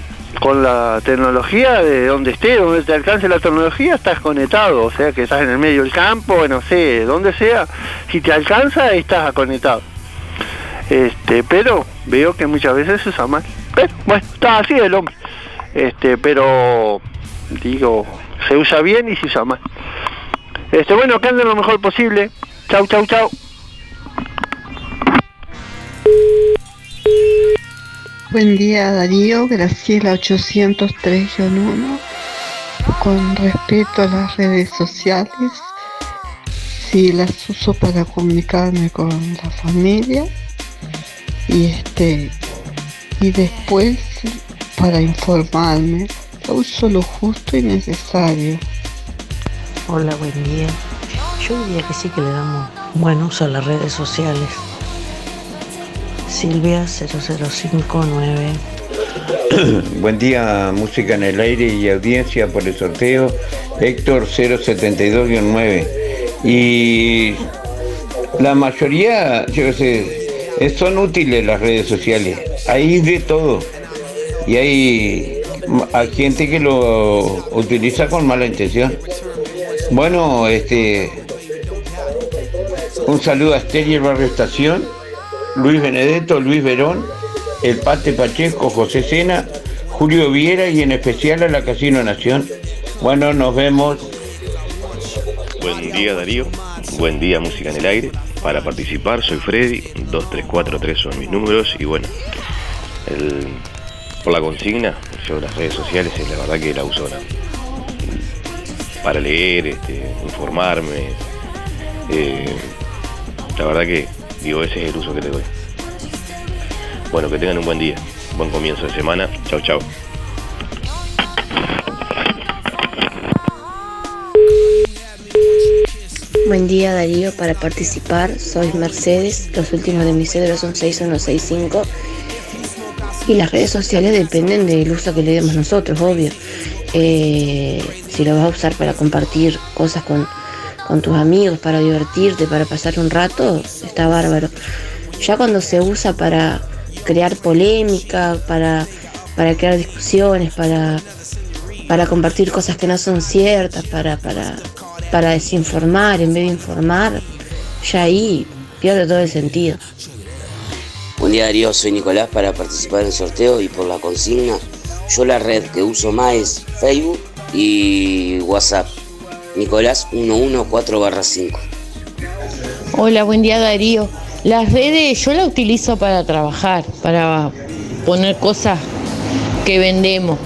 con la tecnología de donde esté, donde te alcance la tecnología, estás conectado. O sea que estás en el medio del campo, no sé, donde sea. Si te alcanza, estás conectado. Este, pero veo que muchas veces se usa mal. Pero bueno, está así el hombre. Este, pero digo, se usa bien y se usa mal. Este, bueno, que anden lo mejor posible. Chau, chau, chau. Buen día Darío, Graciela 803-1. Con respecto a las redes sociales, sí las uso para comunicarme con la familia y este y después para informarme. Uso lo justo y necesario. Hola, buen día. Yo diría que sí que le damos buen uso a las redes sociales. Silvia 0059. [coughs] Buen día, música en el aire y audiencia por el sorteo. Héctor 072-9. Y la mayoría, yo sé, son útiles las redes sociales. Hay de todo. Y hay, hay gente que lo utiliza con mala intención. Bueno, este. Un saludo a Esther y el Barrio Estación, Luis Benedetto, Luis Verón, el Pate Pacheco, José Sena, Julio Viera y en especial a la Casino Nación. Bueno, nos vemos. Buen día Darío, buen día Música en el Aire. Para participar soy Freddy, 2343 son mis números y bueno, por la consigna, yo las redes sociales es la verdad que la uso para leer, este, informarme. eh, la verdad que digo, ese es el uso que le doy. Bueno, que tengan un buen día, buen comienzo de semana. Chau, chau. Buen día Darío, para participar soy Mercedes, los últimos de mis cédulas son 6165 y las redes sociales dependen del uso que le demos nosotros, obvio. Eh, si lo vas a usar para compartir cosas con, con tus amigos, para divertirte, para pasar un rato, está bárbaro. Ya cuando se usa para crear polémica, para, para crear discusiones, para, para compartir cosas que no son ciertas, para, para, para desinformar en vez de informar, ya ahí pierde todo el sentido. Buen día Darío, soy Nicolás para participar en el sorteo y por la consigna. Yo la red que uso más es Facebook y WhatsApp. Nicolás 114 5. Hola, buen día Darío. Las redes yo las utilizo para trabajar, para poner cosas que vendemos,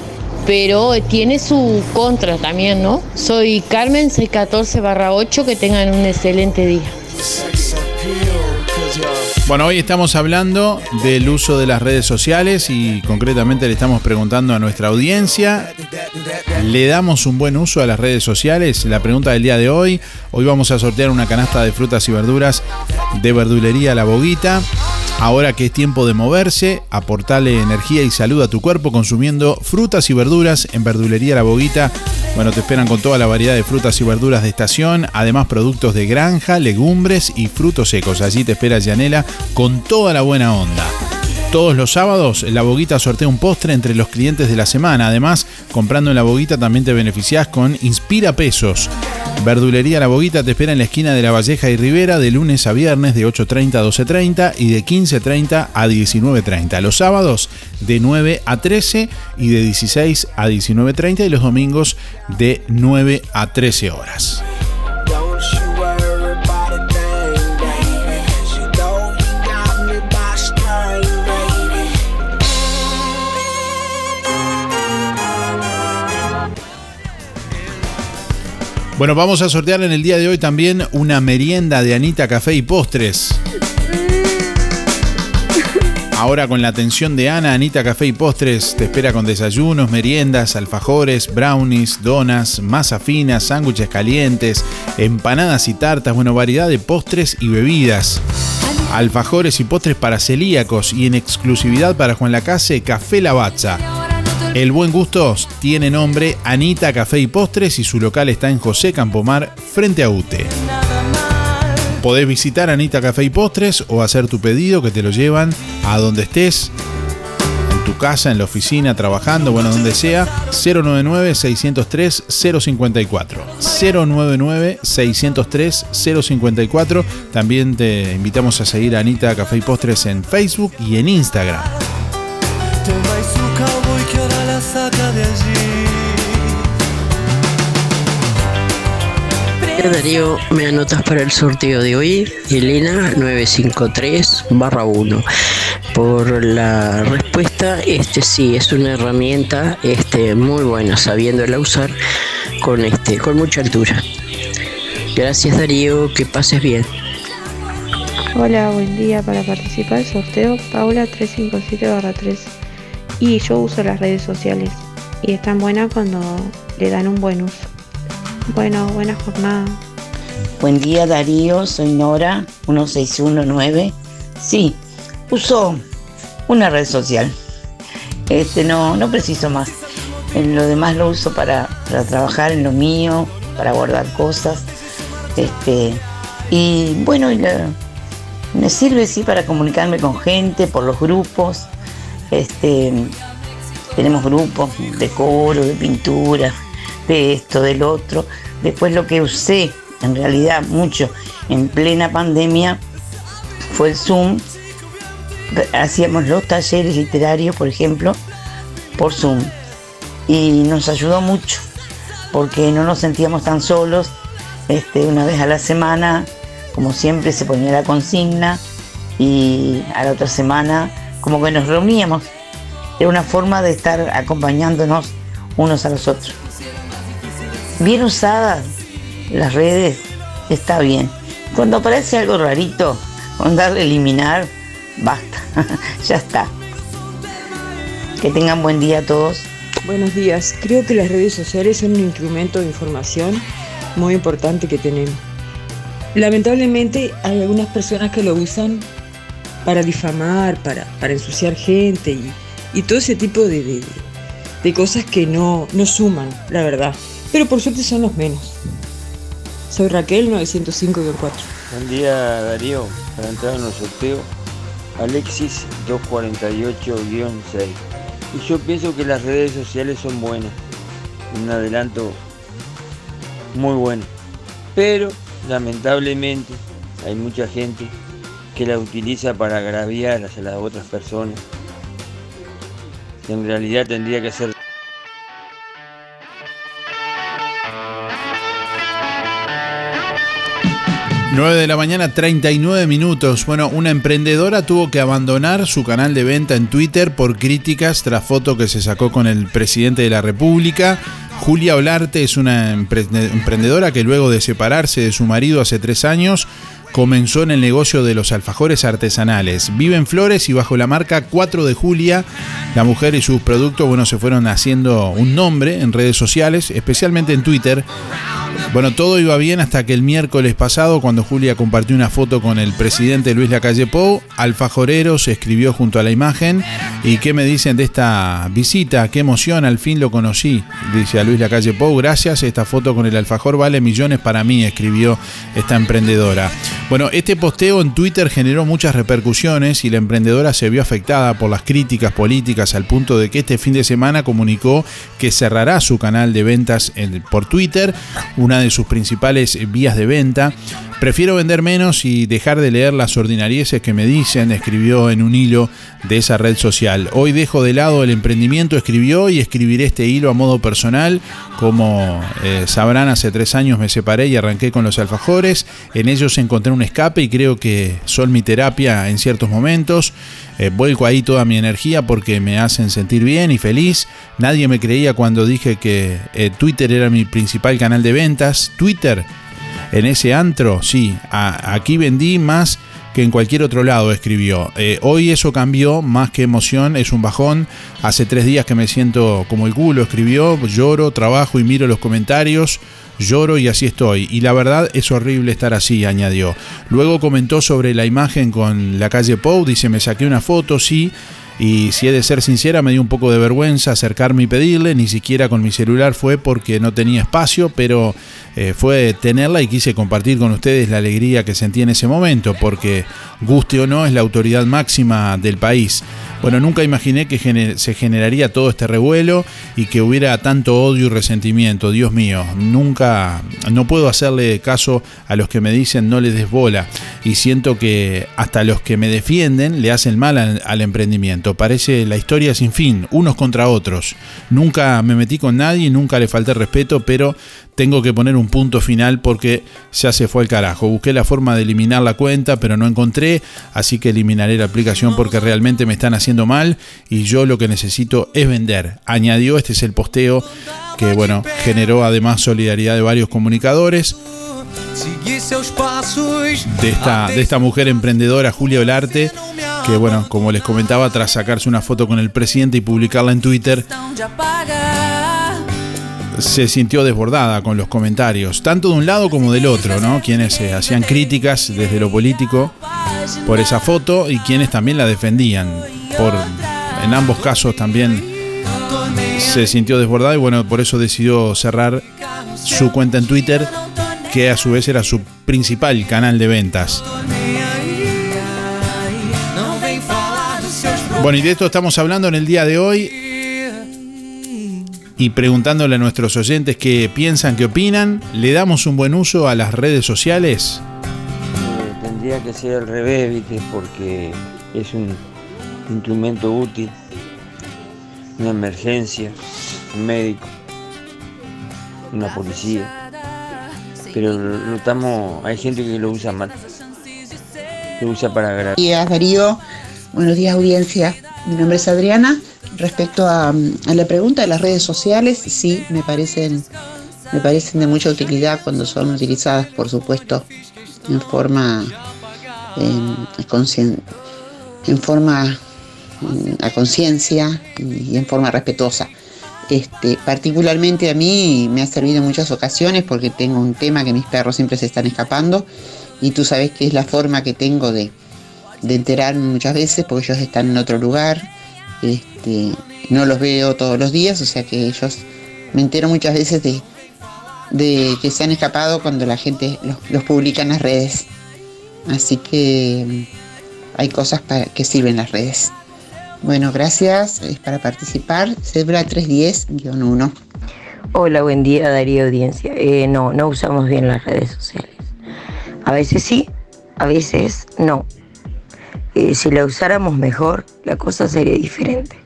pero tiene su contra también, ¿no? Soy Carmen 614 8, que tengan un excelente día. Bueno, hoy estamos hablando del uso de las redes sociales y concretamente le estamos preguntando a nuestra audiencia, ¿le damos un buen uso a las redes sociales? La pregunta del día de hoy, hoy vamos a sortear una canasta de frutas y verduras de verdulería La Boguita. Ahora que es tiempo de moverse, aportarle energía y salud a tu cuerpo consumiendo frutas y verduras en Verdulería La Boguita. Bueno, te esperan con toda la variedad de frutas y verduras de estación, además productos de granja, legumbres y frutos secos. Allí te espera Yanela con toda la buena onda. Todos los sábados, La Boguita sortea un postre entre los clientes de la semana. Además, comprando en La Boguita también te beneficias con Inspira Pesos. Verdulería La Boguita te espera en la esquina de La Valleja y Rivera de lunes a viernes de 8.30 a 12.30 y de 15.30 a 19.30. Los sábados de 9 a 13 y de 16 a 19.30 y los domingos de 9 a 13 horas. Bueno, vamos a sortear en el día de hoy también una merienda de Anita Café y Postres. Ahora con la atención de Ana, Anita Café y Postres te espera con desayunos, meriendas, alfajores, brownies, donas, masa fina, sándwiches calientes, empanadas y tartas, bueno, variedad de postres y bebidas. Alfajores y postres para celíacos y en exclusividad para Juan Lacase, Café Lavazza. El buen gusto tiene nombre Anita Café y Postres y su local está en José Campomar, frente a UTE. Podés visitar Anita Café y Postres o hacer tu pedido que te lo llevan a donde estés, en tu casa, en la oficina, trabajando, bueno, donde sea, 099-603-054. 099-603-054. También te invitamos a seguir a Anita Café y Postres en Facebook y en Instagram. Darío, me anotas para el sorteo de hoy, Elena 953 1. Por la respuesta, este sí, es una herramienta este, muy buena, sabiéndola usar con, este, con mucha altura. Gracias Darío, que pases bien. Hola, buen día. Para participar del sorteo, Paula 357-3. Y yo uso las redes sociales y están buenas cuando le dan un buen uso. Bueno, buena jornada. Buen día Darío, soy Nora, 1619. Sí, uso una red social. Este no, no preciso más. En lo demás lo uso para, para trabajar en lo mío, para guardar cosas. Este, y bueno, me sirve sí para comunicarme con gente por los grupos. Este, tenemos grupos de coro, de pintura, de esto, del otro. Después lo que usé en realidad mucho en plena pandemia fue el Zoom. Hacíamos los talleres literarios, por ejemplo, por Zoom. Y nos ayudó mucho, porque no nos sentíamos tan solos. Este, una vez a la semana, como siempre, se ponía la consigna y a la otra semana como que nos reuníamos. Era una forma de estar acompañándonos unos a los otros. Bien usadas las redes, está bien. Cuando aparece algo rarito, con darle eliminar, basta, [laughs] ya está. Que tengan buen día a todos. Buenos días. Creo que las redes sociales son un instrumento de información muy importante que tenemos. Lamentablemente hay algunas personas que lo usan para difamar, para, para ensuciar gente y, y todo ese tipo de, de- de cosas que no, no suman, la verdad. Pero por suerte son los menos. Soy Raquel 905-4. Buen día Darío, para entrar en el sorteo, Alexis 248-6. Y yo pienso que las redes sociales son buenas, un adelanto muy bueno. Pero lamentablemente hay mucha gente que la utiliza para agraviar hacia las otras personas. En realidad tendría que ser 9 de la mañana, 39 minutos. Bueno, una emprendedora tuvo que abandonar su canal de venta en Twitter por críticas tras foto que se sacó con el presidente de la República. Julia Olarte es una empre- emprendedora que luego de separarse de su marido hace tres años, comenzó en el negocio de los alfajores artesanales. Vive en Flores y bajo la marca 4 de Julia, la mujer y sus productos, bueno, se fueron haciendo un nombre en redes sociales, especialmente en Twitter. Bueno, todo iba bien hasta que el miércoles pasado, cuando Julia compartió una foto con el presidente Luis Lacalle Pou, Alfajorero se escribió junto a la imagen. ¿Y qué me dicen de esta visita? Qué emoción, al fin lo conocí, dice a Luis Lacalle Pou. Gracias, esta foto con el alfajor vale millones para mí, escribió esta emprendedora. Bueno, este posteo en Twitter generó muchas repercusiones y la emprendedora se vio afectada por las críticas políticas al punto de que este fin de semana comunicó que cerrará su canal de ventas por Twitter, una de sus principales vías de venta. Prefiero vender menos y dejar de leer las ordinarieces que me dicen, escribió en un hilo de esa red social. Hoy dejo de lado el emprendimiento, escribió, y escribiré este hilo a modo personal. Como eh, sabrán, hace tres años me separé y arranqué con los alfajores. En ellos encontré un escape y creo que son mi terapia en ciertos momentos. Eh, vuelco ahí toda mi energía porque me hacen sentir bien y feliz. Nadie me creía cuando dije que eh, Twitter era mi principal canal de ventas. Twitter, en ese antro, sí, aquí vendí más que en cualquier otro lado, escribió. Eh, hoy eso cambió, más que emoción, es un bajón. Hace tres días que me siento como el culo, escribió. Lloro, trabajo y miro los comentarios. Lloro y así estoy. Y la verdad es horrible estar así, añadió. Luego comentó sobre la imagen con la calle Pou. Dice, me saqué una foto, sí. Y si he de ser sincera, me dio un poco de vergüenza acercarme y pedirle, ni siquiera con mi celular fue porque no tenía espacio, pero eh, fue tenerla y quise compartir con ustedes la alegría que sentí en ese momento, porque guste o no es la autoridad máxima del país. Bueno, nunca imaginé que se generaría todo este revuelo y que hubiera tanto odio y resentimiento. Dios mío, nunca, no puedo hacerle caso a los que me dicen no les des bola. Y siento que hasta los que me defienden le hacen mal al, emprendimiento. Parece la historia sin fin, unos contra otros. Nunca me metí con nadie, nunca le falté respeto, pero tengo que poner un punto final porque ya se fue el carajo. Busqué la forma de eliminar la cuenta, pero no encontré, así que eliminaré la aplicación porque realmente me están haciendo mal y yo lo que necesito es vender. Añadió, este es el posteo que bueno, generó además solidaridad de varios comunicadores. De esta, de esta mujer emprendedora, Julia Olarte, que bueno, como les comentaba, tras sacarse una foto con el presidente y publicarla en Twitter, se sintió desbordada con los comentarios, tanto de un lado como del otro, ¿no? Quienes eh, hacían críticas desde lo político por esa foto y quienes también la defendían. Por, en ambos casos también se sintió desbordada y bueno, por eso decidió cerrar su cuenta en Twitter, que a su vez era su principal canal de ventas. Bueno, y de esto estamos hablando en el día de hoy y preguntándole a nuestros oyentes qué piensan, qué opinan. ¿Le damos un buen uso a las redes sociales? Eh, tendría que ser al revés, ¿viste? porque es un instrumento útil, una emergencia, un médico, una policía. Pero lo, estamos, hay gente que lo usa mal, lo usa para grabar. Buenos días, Darío. Buenos días, audiencia. Mi nombre es Adriana Respecto a, la pregunta de las redes sociales, sí, me parecen, me parecen de mucha utilidad cuando son utilizadas, por supuesto, en forma, en, forma a conciencia y en forma respetuosa. Este, particularmente a mí me ha servido en muchas ocasiones porque tengo un tema que mis perros siempre se están escapando y tú sabes que es la forma que tengo de enterarme muchas veces porque ellos están en otro lugar este, no los veo todos los días, o sea que ellos me entero muchas veces de, que se han escapado cuando la gente los, publica en las redes. Así que mm, hay cosas para, que sirven las redes. Bueno, gracias. Es para participar. Cebra 310-1. Hola, buen día Darío Audiencia. Eh, no, no usamos bien las redes sociales. A veces sí, a veces no. Eh, si la usáramos mejor, la cosa sería diferente.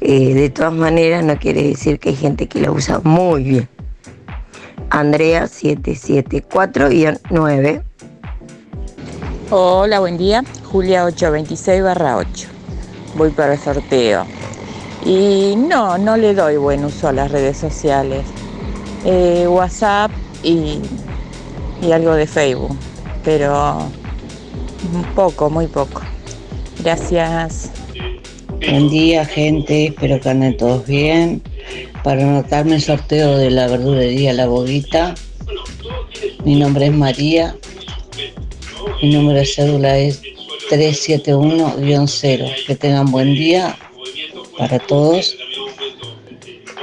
Eh, de todas maneras, no quiere decir que hay gente que la usa muy bien. Andrea 774-9. Hola, buen día. Julia 826 8. Voy para el sorteo. Y no, no le doy buen uso a las redes sociales. Eh, WhatsApp y, y algo de Facebook pero poco, muy poco. Gracias. Buen día, gente. Espero que anden todos bien. Para anotarme el sorteo de la verdulería La Boguita, mi nombre es María. Mi número de cédula es 371-0. Que tengan buen día para todos.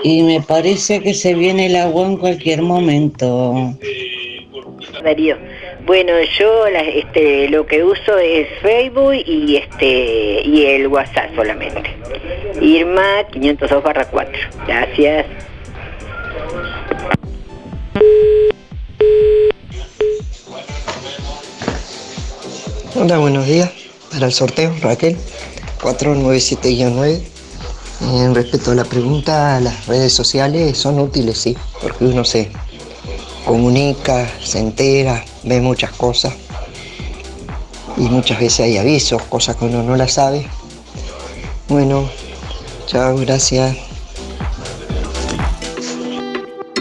Y me parece que se viene el agua en cualquier momento. Darío. Bueno, yo este, lo que uso es Facebook y este y el WhatsApp solamente. Irma 502 4. Gracias. Hola, buenos días. Para el sorteo, Raquel, 497-9. En respecto a la pregunta, las redes sociales son útiles, sí, porque uno se comunica, se entera, ve muchas cosas. Y muchas veces hay avisos, cosas que uno no las sabe. Bueno, chao, gracias.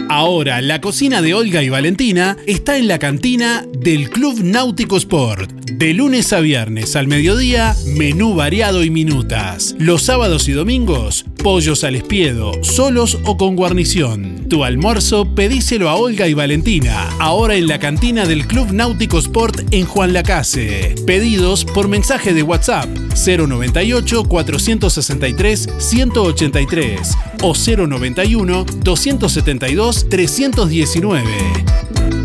Ahora, la cocina de Olga y Valentina está en la cantina del Club Náutico Sport. De lunes a viernes al mediodía, menú variado y minutas. Los sábados y domingos, pollos al espiedo, solos o con guarnición. Tu almuerzo, pedíselo a Olga y Valentina. Ahora en la cantina del Club Náutico Sport en Juan Lacase. Pedidos por mensaje de WhatsApp 098 463 183 o 091 272 319.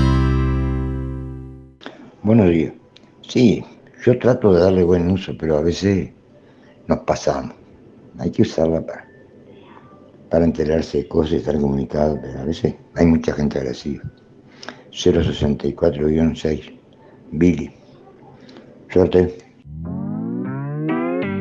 Buenos días. Sí, yo trato de darle buen uso, pero a veces nos pasamos. Hay que usarla para, para enterarse de cosas y estar comunicado, pero a veces hay mucha gente agresiva. 064-6, Billy. Suerte.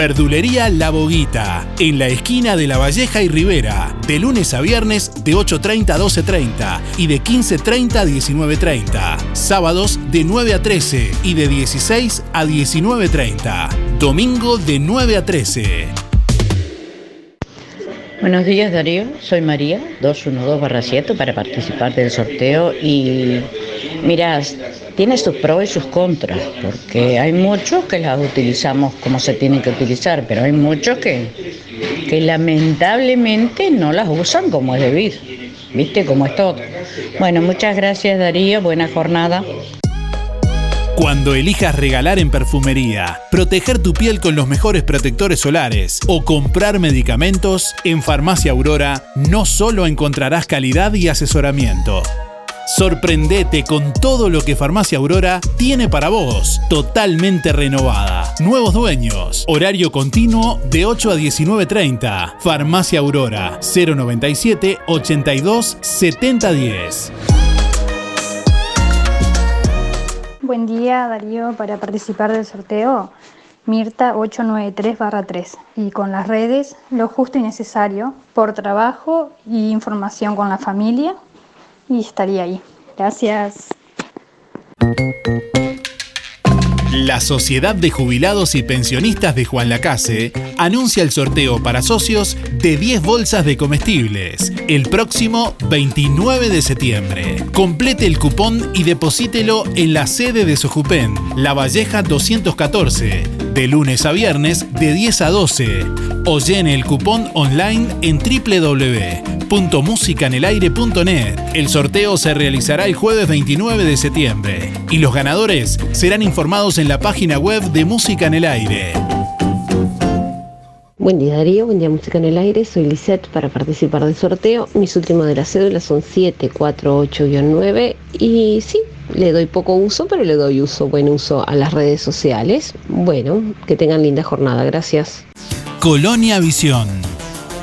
Verdulería La Boguita, en la esquina de La Valleja y Rivera, de lunes a viernes de 8.30 a 12.30 y de 15.30 a 19.30. Sábados de 9 a 13 y de 16 a 19.30. Domingo de 9 a 13. Buenos días Darío, soy María, 212-7 para participar del sorteo y Mirá, tiene sus pros y sus contras, porque hay muchos que las utilizamos como se tienen que utilizar, pero hay muchos que, que lamentablemente no las usan como es debido. ¿Viste? Como es todo. Bueno, muchas gracias Darío, buena jornada. Cuando elijas regalar en perfumería, proteger tu piel con los mejores protectores solares o comprar medicamentos, en Farmacia Aurora no solo encontrarás calidad y asesoramiento. Sorprendete con todo lo que Farmacia Aurora tiene para vos, totalmente renovada. Nuevos dueños, horario continuo de 8 a 19.30. Farmacia Aurora 097 82 7010. Buen día Darío, para participar del sorteo Mirta 893-3 y con las redes lo justo y necesario por trabajo y información con la familia y estaría ahí. Gracias. La Sociedad de Jubilados y Pensionistas de Juan Lacase anuncia el sorteo para socios de 10 bolsas de comestibles el próximo 29 de septiembre. Complete el cupón y deposítelo en la sede de Sojupen, La Valleja 214, de lunes a viernes de 10 a 12 o llene el cupón online en www.musicanelaire.net. El sorteo se realizará el jueves 29 de septiembre y los ganadores serán informados en la página web de Música en el Aire. Buen día Darío, buen día Música en el Aire, soy Lisette para participar del sorteo. Mis últimos de la cédula son 748-9 y sí, le doy poco uso, pero le doy uso, buen uso a las redes sociales. Bueno, que tengan linda jornada, gracias. Colonia Visión.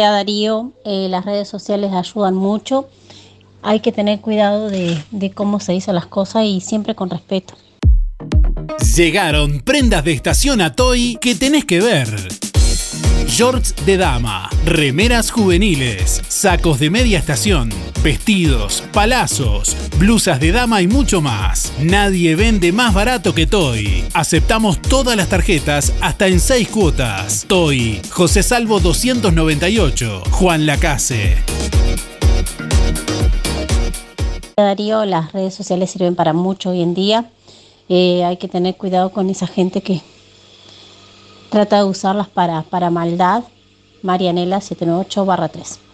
Hola Darío, eh, las redes sociales ayudan mucho. Hay que tener cuidado de, de cómo se dicen las cosas y siempre con respeto. Llegaron prendas de estación a Toy que tenés que ver. Shorts de dama, remeras juveniles, sacos de media estación, vestidos, palazos, blusas de dama y mucho más. Nadie vende más barato que Toy. Aceptamos todas las tarjetas hasta en 6 cuotas. Toy, José Salvo 298, Juan Lacase. Darío, las redes sociales sirven para mucho hoy en día. Eh, hay que tener cuidado con esa gente que trata de usarlas para, para maldad. Marianela 798 3.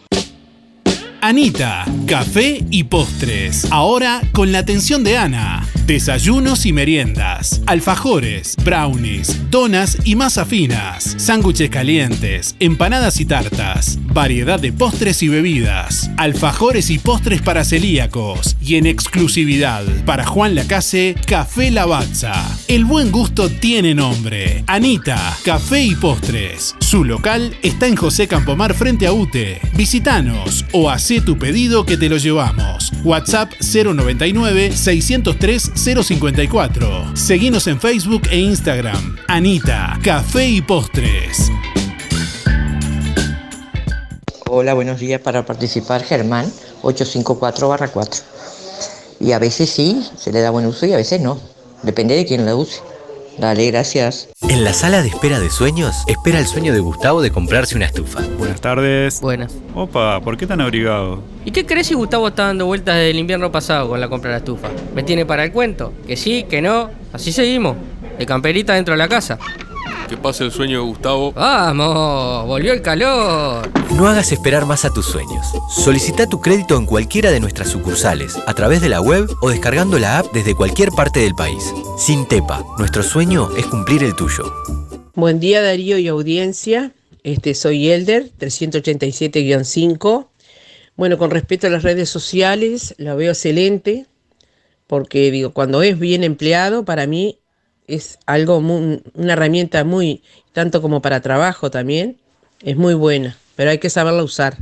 Anita, café y postres. Ahora con la atención de Ana. Desayunos y meriendas, alfajores, brownies, donas y masa finas, sándwiches calientes, empanadas y tartas, variedad de postres y bebidas, alfajores y postres para celíacos y en exclusividad para Juan Lacase, Café Lavazza. El buen gusto tiene nombre. Anita, café y postres. Su local está en José Campomar frente a UTE. Visítanos o tu pedido que te lo llevamos. WhatsApp 099 603 054. Seguinos en Facebook e Instagram. Anita, Café y Postres. Hola, buenos días. Para participar, Germán 854-4. Y a veces sí, se le da buen uso y a veces no. Depende de quién la use. Dale, gracias. En la sala de espera de sueños, espera el sueño de Gustavo de comprarse una estufa. Buenas tardes. Buenas. Opa, ¿por qué tan abrigado? ¿Y qué crees si Gustavo está dando vueltas desde el invierno pasado con la compra de la estufa? ¿Me tiene para el cuento? Que sí, que no. Así seguimos. De camperita dentro de la casa. Que pase el sueño de Gustavo. ¡Vamos! ¡Volvió el calor! No hagas esperar más a tus sueños. Solicita tu crédito en cualquiera de nuestras sucursales, a través de la web o descargando la app desde cualquier parte del país. Sin Tepa, nuestro sueño es cumplir el tuyo. Buen día Darío y audiencia. Este soy Elder 387-5. Bueno, con respecto a las redes sociales, la veo excelente porque digo, cuando es bien empleado, para mí es algo una herramienta muy tanto como para trabajo también, es muy buena, pero hay que saberla usar.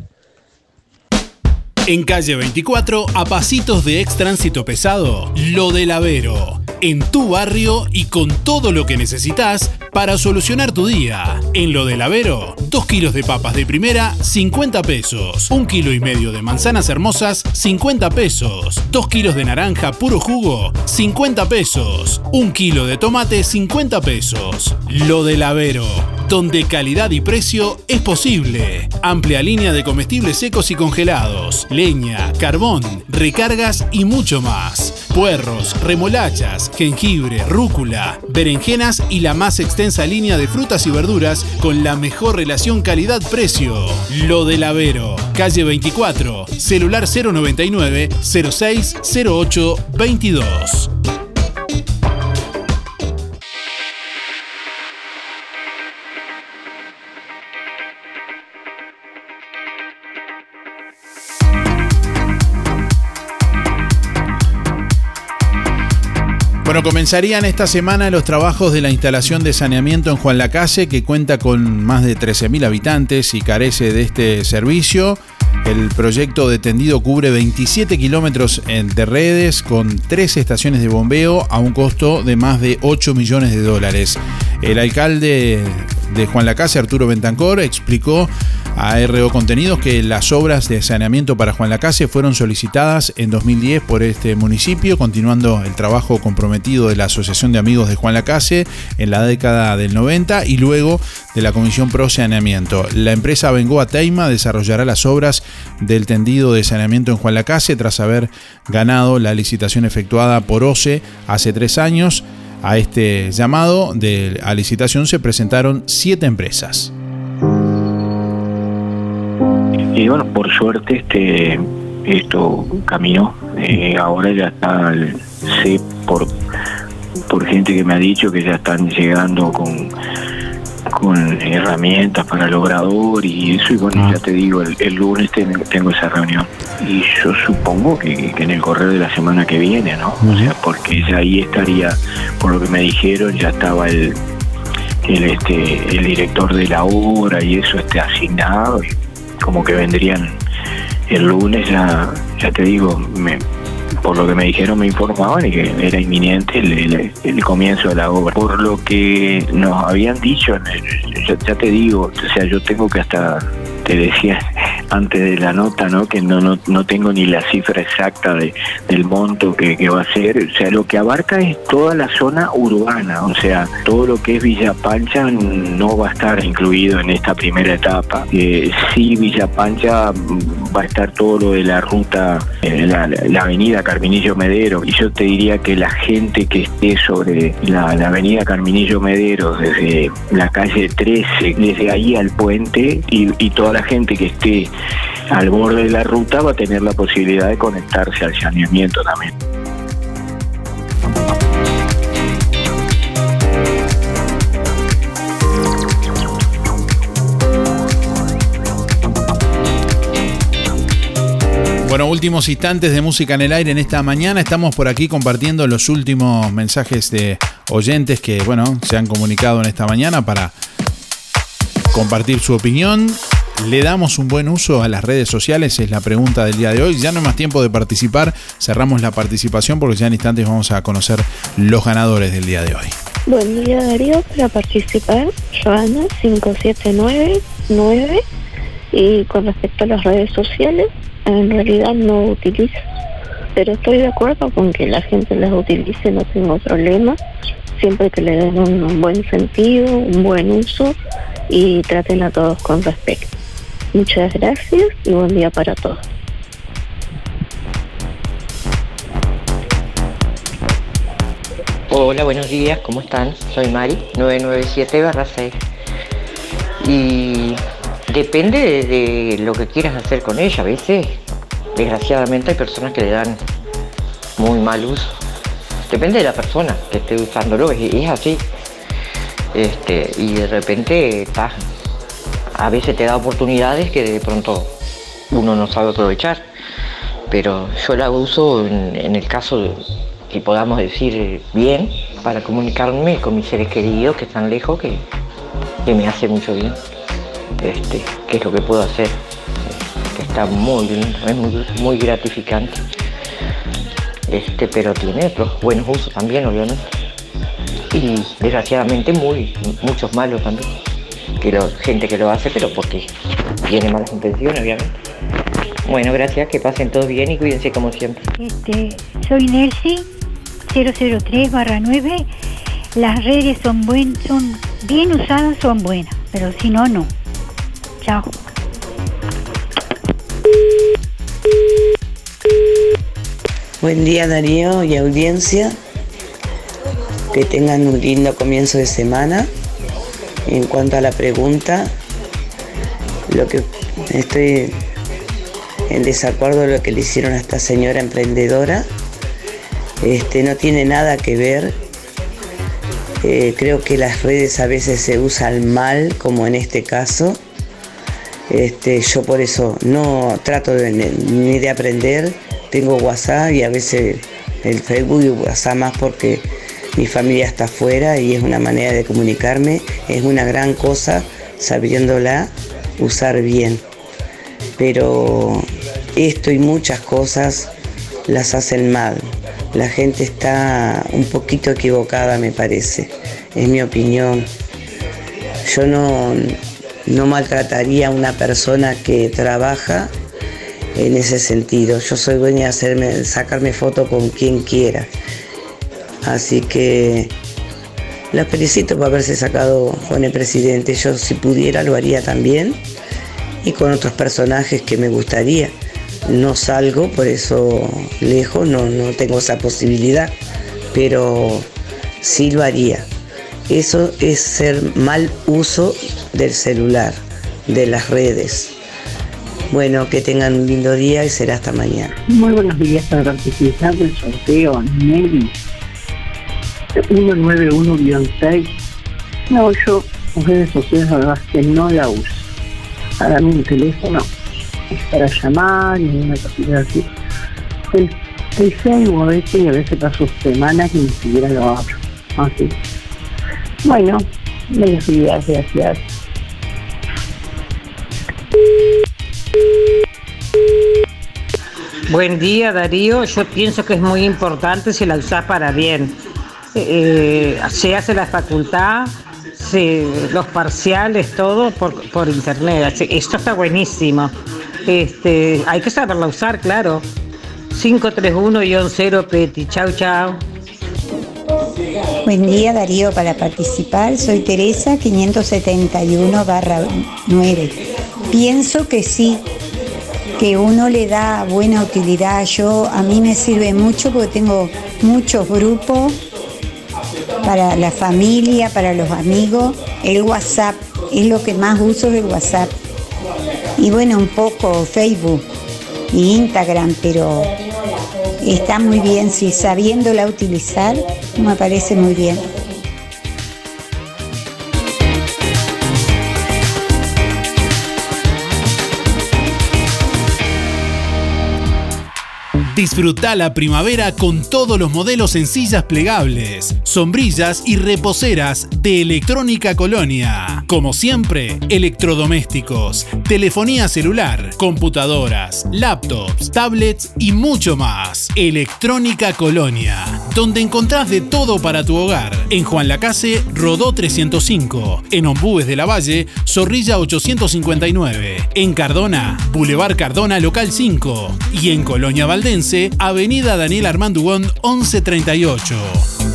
En calle 24, a pasitos de ex tránsito pesado, Lo del Avero. En tu barrio y con todo lo que necesitas para solucionar tu día. En Lo del Avero, 2 kilos de papas de primera, 50 pesos. 1 kilo y medio de manzanas hermosas, 50 pesos. 2 kilos de naranja puro jugo, 50 pesos. 1 kilo de tomate, 50 pesos. Lo del Avero, donde calidad y precio es posible. Amplia línea de comestibles secos y congelados, leña, carbón, recargas y mucho más. Puerros, remolachas, jengibre, rúcula, berenjenas y la más extensa línea de frutas y verduras con la mejor relación calidad-precio. Lo del Avero, calle 24, celular 099 0608 22. Bueno, comenzarían esta semana los trabajos de la instalación de saneamiento en Juan Lacase, que cuenta con más de 13.000 habitantes y carece de este servicio. El proyecto de tendido cubre 27 kilómetros de redes con tres estaciones de bombeo a un costo de más de 8 millones de dólares. El alcalde de Juan Lacase, Arturo Bentancor, explicó a RO Contenidos que las obras de saneamiento para Juan Lacase fueron solicitadas en 2010 por este municipio, continuando el trabajo comprometido de la Asociación de Amigos de Juan Lacase en la década del 90 y luego de la Comisión Pro Saneamiento. La empresa Bengoa Teima desarrollará las obras del tendido de saneamiento en Juan Lacase tras haber ganado la licitación efectuada por OCE hace tres años. A este llamado de a licitación se presentaron siete empresas. Y bueno, por suerte este esto caminó. Eh, ahora ya está, sé por, por gente que me ha dicho que ya están llegando con, con herramientas para el obrador y eso. Y bueno, ya te digo, el, lunes tengo esa reunión. Y yo supongo que, que, en el correo de la semana que viene, ¿no? O sea, porque ya ahí estaría, por lo que me dijeron, ya estaba el, el, este, el director de la obra y eso este, asignado. Y, como que vendrían el lunes, ya, ya te digo, me, por lo que me dijeron, me informaban y que era inminente el, comienzo de la obra. Por lo que nos habían dicho, ya, ya, te digo, o sea, yo tengo que hasta, te decía antes de la nota, ¿no? Que no, no, no tengo ni la cifra exacta de, del monto que, que, va a ser. O sea, lo que abarca es toda la zona urbana. O sea, todo lo que es Villa Pancha no va a estar incluido en esta primera etapa. Eh, sí, Villa Pancha va a estar todo lo de la ruta, eh, la, la, avenida Carminillo Medero. Y yo te diría que la gente que esté sobre la, la avenida Carminillo Medero, desde la calle 13, desde ahí al puente, y, y toda la gente que esté al borde de la ruta va a tener la posibilidad de conectarse al saneamiento también. Bueno, últimos instantes de música en el aire en esta mañana. Estamos por aquí compartiendo los últimos mensajes de oyentes que, bueno, se han comunicado en esta mañana para compartir su opinión ¿Le damos un buen uso a las redes sociales? Es la pregunta del día de hoy. Ya no hay más tiempo de participar. Cerramos la participación porque ya en instantes vamos a conocer los ganadores del día de hoy. Buen día Darío, para participar, Joana 5799 y con respecto a las redes sociales, en realidad no utilizo, pero estoy de acuerdo con que la gente las utilice, no tengo problema, siempre que le den un buen sentido, un buen uso y traten a todos con respeto. Muchas gracias y buen día para todos. Hola, buenos días, ¿cómo están? Soy Mari, 997-6. Y depende de, lo que quieras hacer con ella. A veces, desgraciadamente, hay personas que le dan muy mal uso. Depende de la persona que esté usándolo, es, es así. Este, y de repente estás a veces te da oportunidades que de pronto uno no sabe aprovechar. Pero yo la uso en, el caso que podamos decir bien para comunicarme con mis seres queridos que están lejos, que, me hace mucho bien. Este, ¿Qué es lo que puedo hacer? Que está muy lindo, es muy, muy gratificante. Este, pero tiene otros buenos usos también, obviamente. Y desgraciadamente muy, muchos malos también. Que lo- gente que lo hace, pero porque tiene malas intenciones, obviamente. Bueno, gracias, que pasen todos bien y cuídense como siempre. Este, soy Nelsi, 003 barra 9. Las redes son, buen, son bien usadas, son buenas, pero si no, no. Chao. Buen día Darío y audiencia. Que tengan un lindo comienzo de semana. En cuanto a la pregunta, lo que estoy en desacuerdo de lo que le hicieron a esta señora emprendedora. Este, no tiene nada que ver. Eh, creo que las redes a veces se usan mal, como en este caso. Este, yo por eso no trato de- ni de aprender. Tengo WhatsApp y a veces el Facebook y WhatsApp más porque mi familia está afuera y es una manera de comunicarme. Es una gran cosa sabiéndola usar bien. Pero esto y muchas cosas las hacen mal. La gente está un poquito equivocada, me parece. Es mi opinión. Yo no, no maltrataría a una persona que trabaja en ese sentido. Yo soy dueña de hacerme, sacarme foto con quien quiera. Así que la felicito por haberse sacado con el presidente. Yo si pudiera lo haría también. Y con otros personajes que me gustaría. No salgo, por eso lejos, no, no tengo esa posibilidad. Pero sí lo haría. Eso es ser mal uso del celular, de las redes. Bueno, que tengan un lindo día y será hasta mañana. Muy buenos días para participar del sorteo Nelly 191-6. No, yo las redes sociales la verdad es que no la uso. Para mí el teléfono es para llamar y una cosita así. El, el Facebook a veces y a veces paso semanas y ni siquiera lo abro. Así. Bueno, buenos días, gracias. Buen día Darío, yo pienso que es muy importante si la usás para bien. Eh, se hace la facultad, se- los parciales, todo por, por internet. Esto está buenísimo. Este, hay que saberla usar, claro. 531-0 Peti. Chau, chau. Buen día Darío, para participar soy Teresa 571 9. Pienso que sí, que uno le da buena utilidad. Yo a mí me sirve mucho porque tengo muchos grupos para la familia, para los amigos. El WhatsApp es lo que más uso del WhatsApp. Y bueno, un poco Facebook y Instagram, pero está muy bien, si sabiéndola utilizar, me parece muy bien. Disfruta la primavera con todos los modelos en sillas plegables, sombrillas y reposeras de Electrónica Colonia. Como siempre, electrodomésticos, telefonía celular, computadoras, laptops, tablets y mucho más. Electrónica Colonia, donde encontrás de todo para tu hogar. En Juan Lacase, Rodó 305. En Ombúes de la Valle, Zorrilla 859. En Cardona, Boulevard Cardona, local 5. Y en Colonia Valdense, Avenida Daniel Armandugón 1138.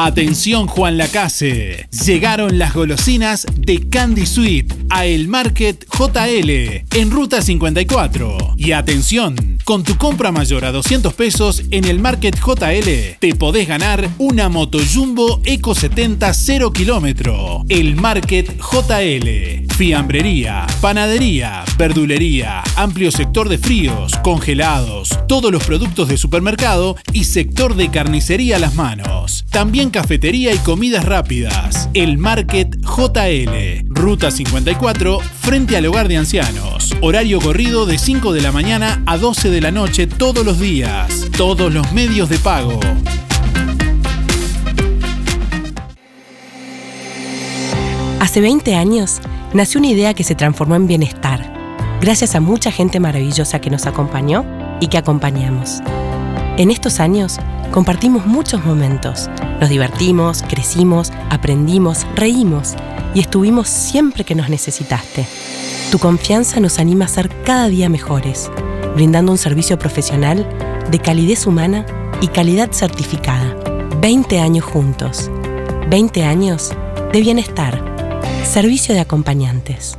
Atención Juan Lacase, llegaron las golosinas de Candy Sweet a El Market JL en Ruta 54. Y atención, con tu compra mayor a 200 pesos en el Market JL te podés ganar una Moto Jumbo Eco 70 0 kilómetro. El Market JL, fiambrería, panadería, verdulería, amplio sector de fríos, congelados, todos los productos de supermercado y sector de carnicería a las manos. También cafetería y comidas rápidas. El Market JL, Ruta 54, frente al hogar de ancianos. Horario corrido de 5 de la mañana a 12 de la noche todos los días. Todos los medios de pago. Hace 20 años nació una idea que se transformó en bienestar, gracias a mucha gente maravillosa que nos acompañó y que acompañamos. En estos años compartimos muchos momentos, nos divertimos, crecimos, aprendimos, reímos y estuvimos siempre que nos necesitaste. Tu confianza nos anima a ser cada día mejores, brindando un servicio profesional de calidez humana y calidad certificada. 20 años juntos. 20 años de bienestar. Servicio de acompañantes.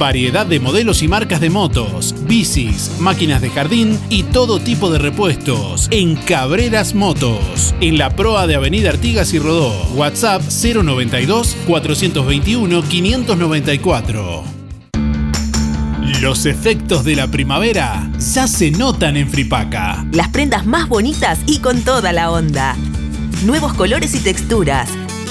Variedad de modelos y marcas de motos, bicis, máquinas de jardín y todo tipo de repuestos en Cabreras Motos, en la proa de Avenida Artigas y Rodó. WhatsApp 092 421 594. Los efectos de la primavera ya se notan en Fripaca. Las prendas más bonitas y con toda la onda. Nuevos colores y texturas.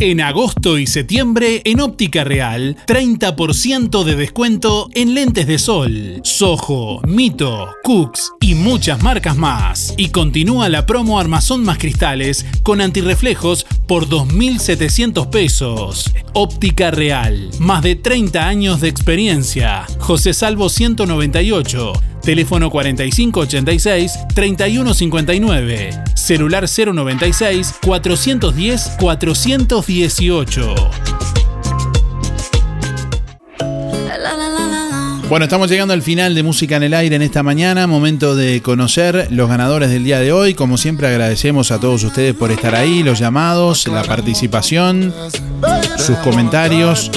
En agosto y septiembre, en Óptica Real, 30% de descuento en lentes de sol, Soho, Mito, Cooks y muchas marcas más. Y continúa la promo Armazón más cristales con antirreflejos por 2.700 pesos. Óptica Real, más de 30 años de experiencia. José Salvo 198. Teléfono 4586-3159. Celular 096-410-418. Bueno, estamos llegando al final de Música en el Aire en esta mañana, momento de conocer los ganadores del día de hoy. Como siempre agradecemos a todos ustedes por estar ahí, los llamados, la participación, sus comentarios.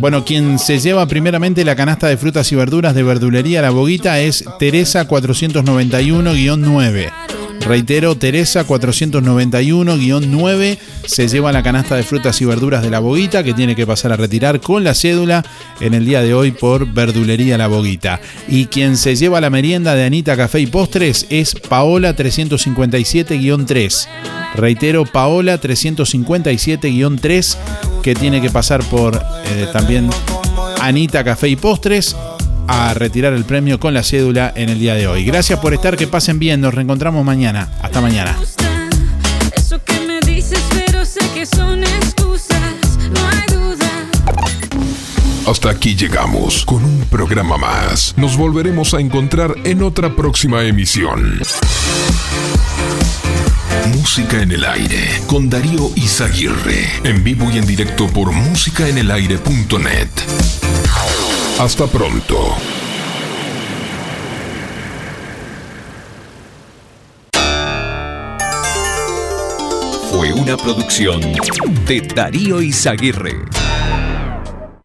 Bueno, quien se lleva primeramente la canasta de frutas y verduras de verdulería La Boguita es Teresa 491-9. Reitero, Teresa 491-9 se lleva la canasta de frutas y verduras de la Boguita que tiene que pasar a retirar con la cédula en el día de hoy por Verdulería La Boguita. Y quien se lleva la merienda de Anita Café y Postres es Paola 357-3. Reitero, Paola 357-3 que tiene que pasar por eh, también Anita Café y Postres a retirar el premio con la cédula en el día de hoy. Gracias por estar, que pasen bien, nos reencontramos mañana. Hasta mañana. Eso que me dices, pero sé que son excusas, no hay duda. Hasta aquí llegamos con un programa más. Nos volveremos a encontrar en otra próxima emisión. Música en el aire con Darío Izaguirre. En vivo y en directo por músicaenelaire.net. Hasta pronto. Fue una producción de Darío Izaguirre.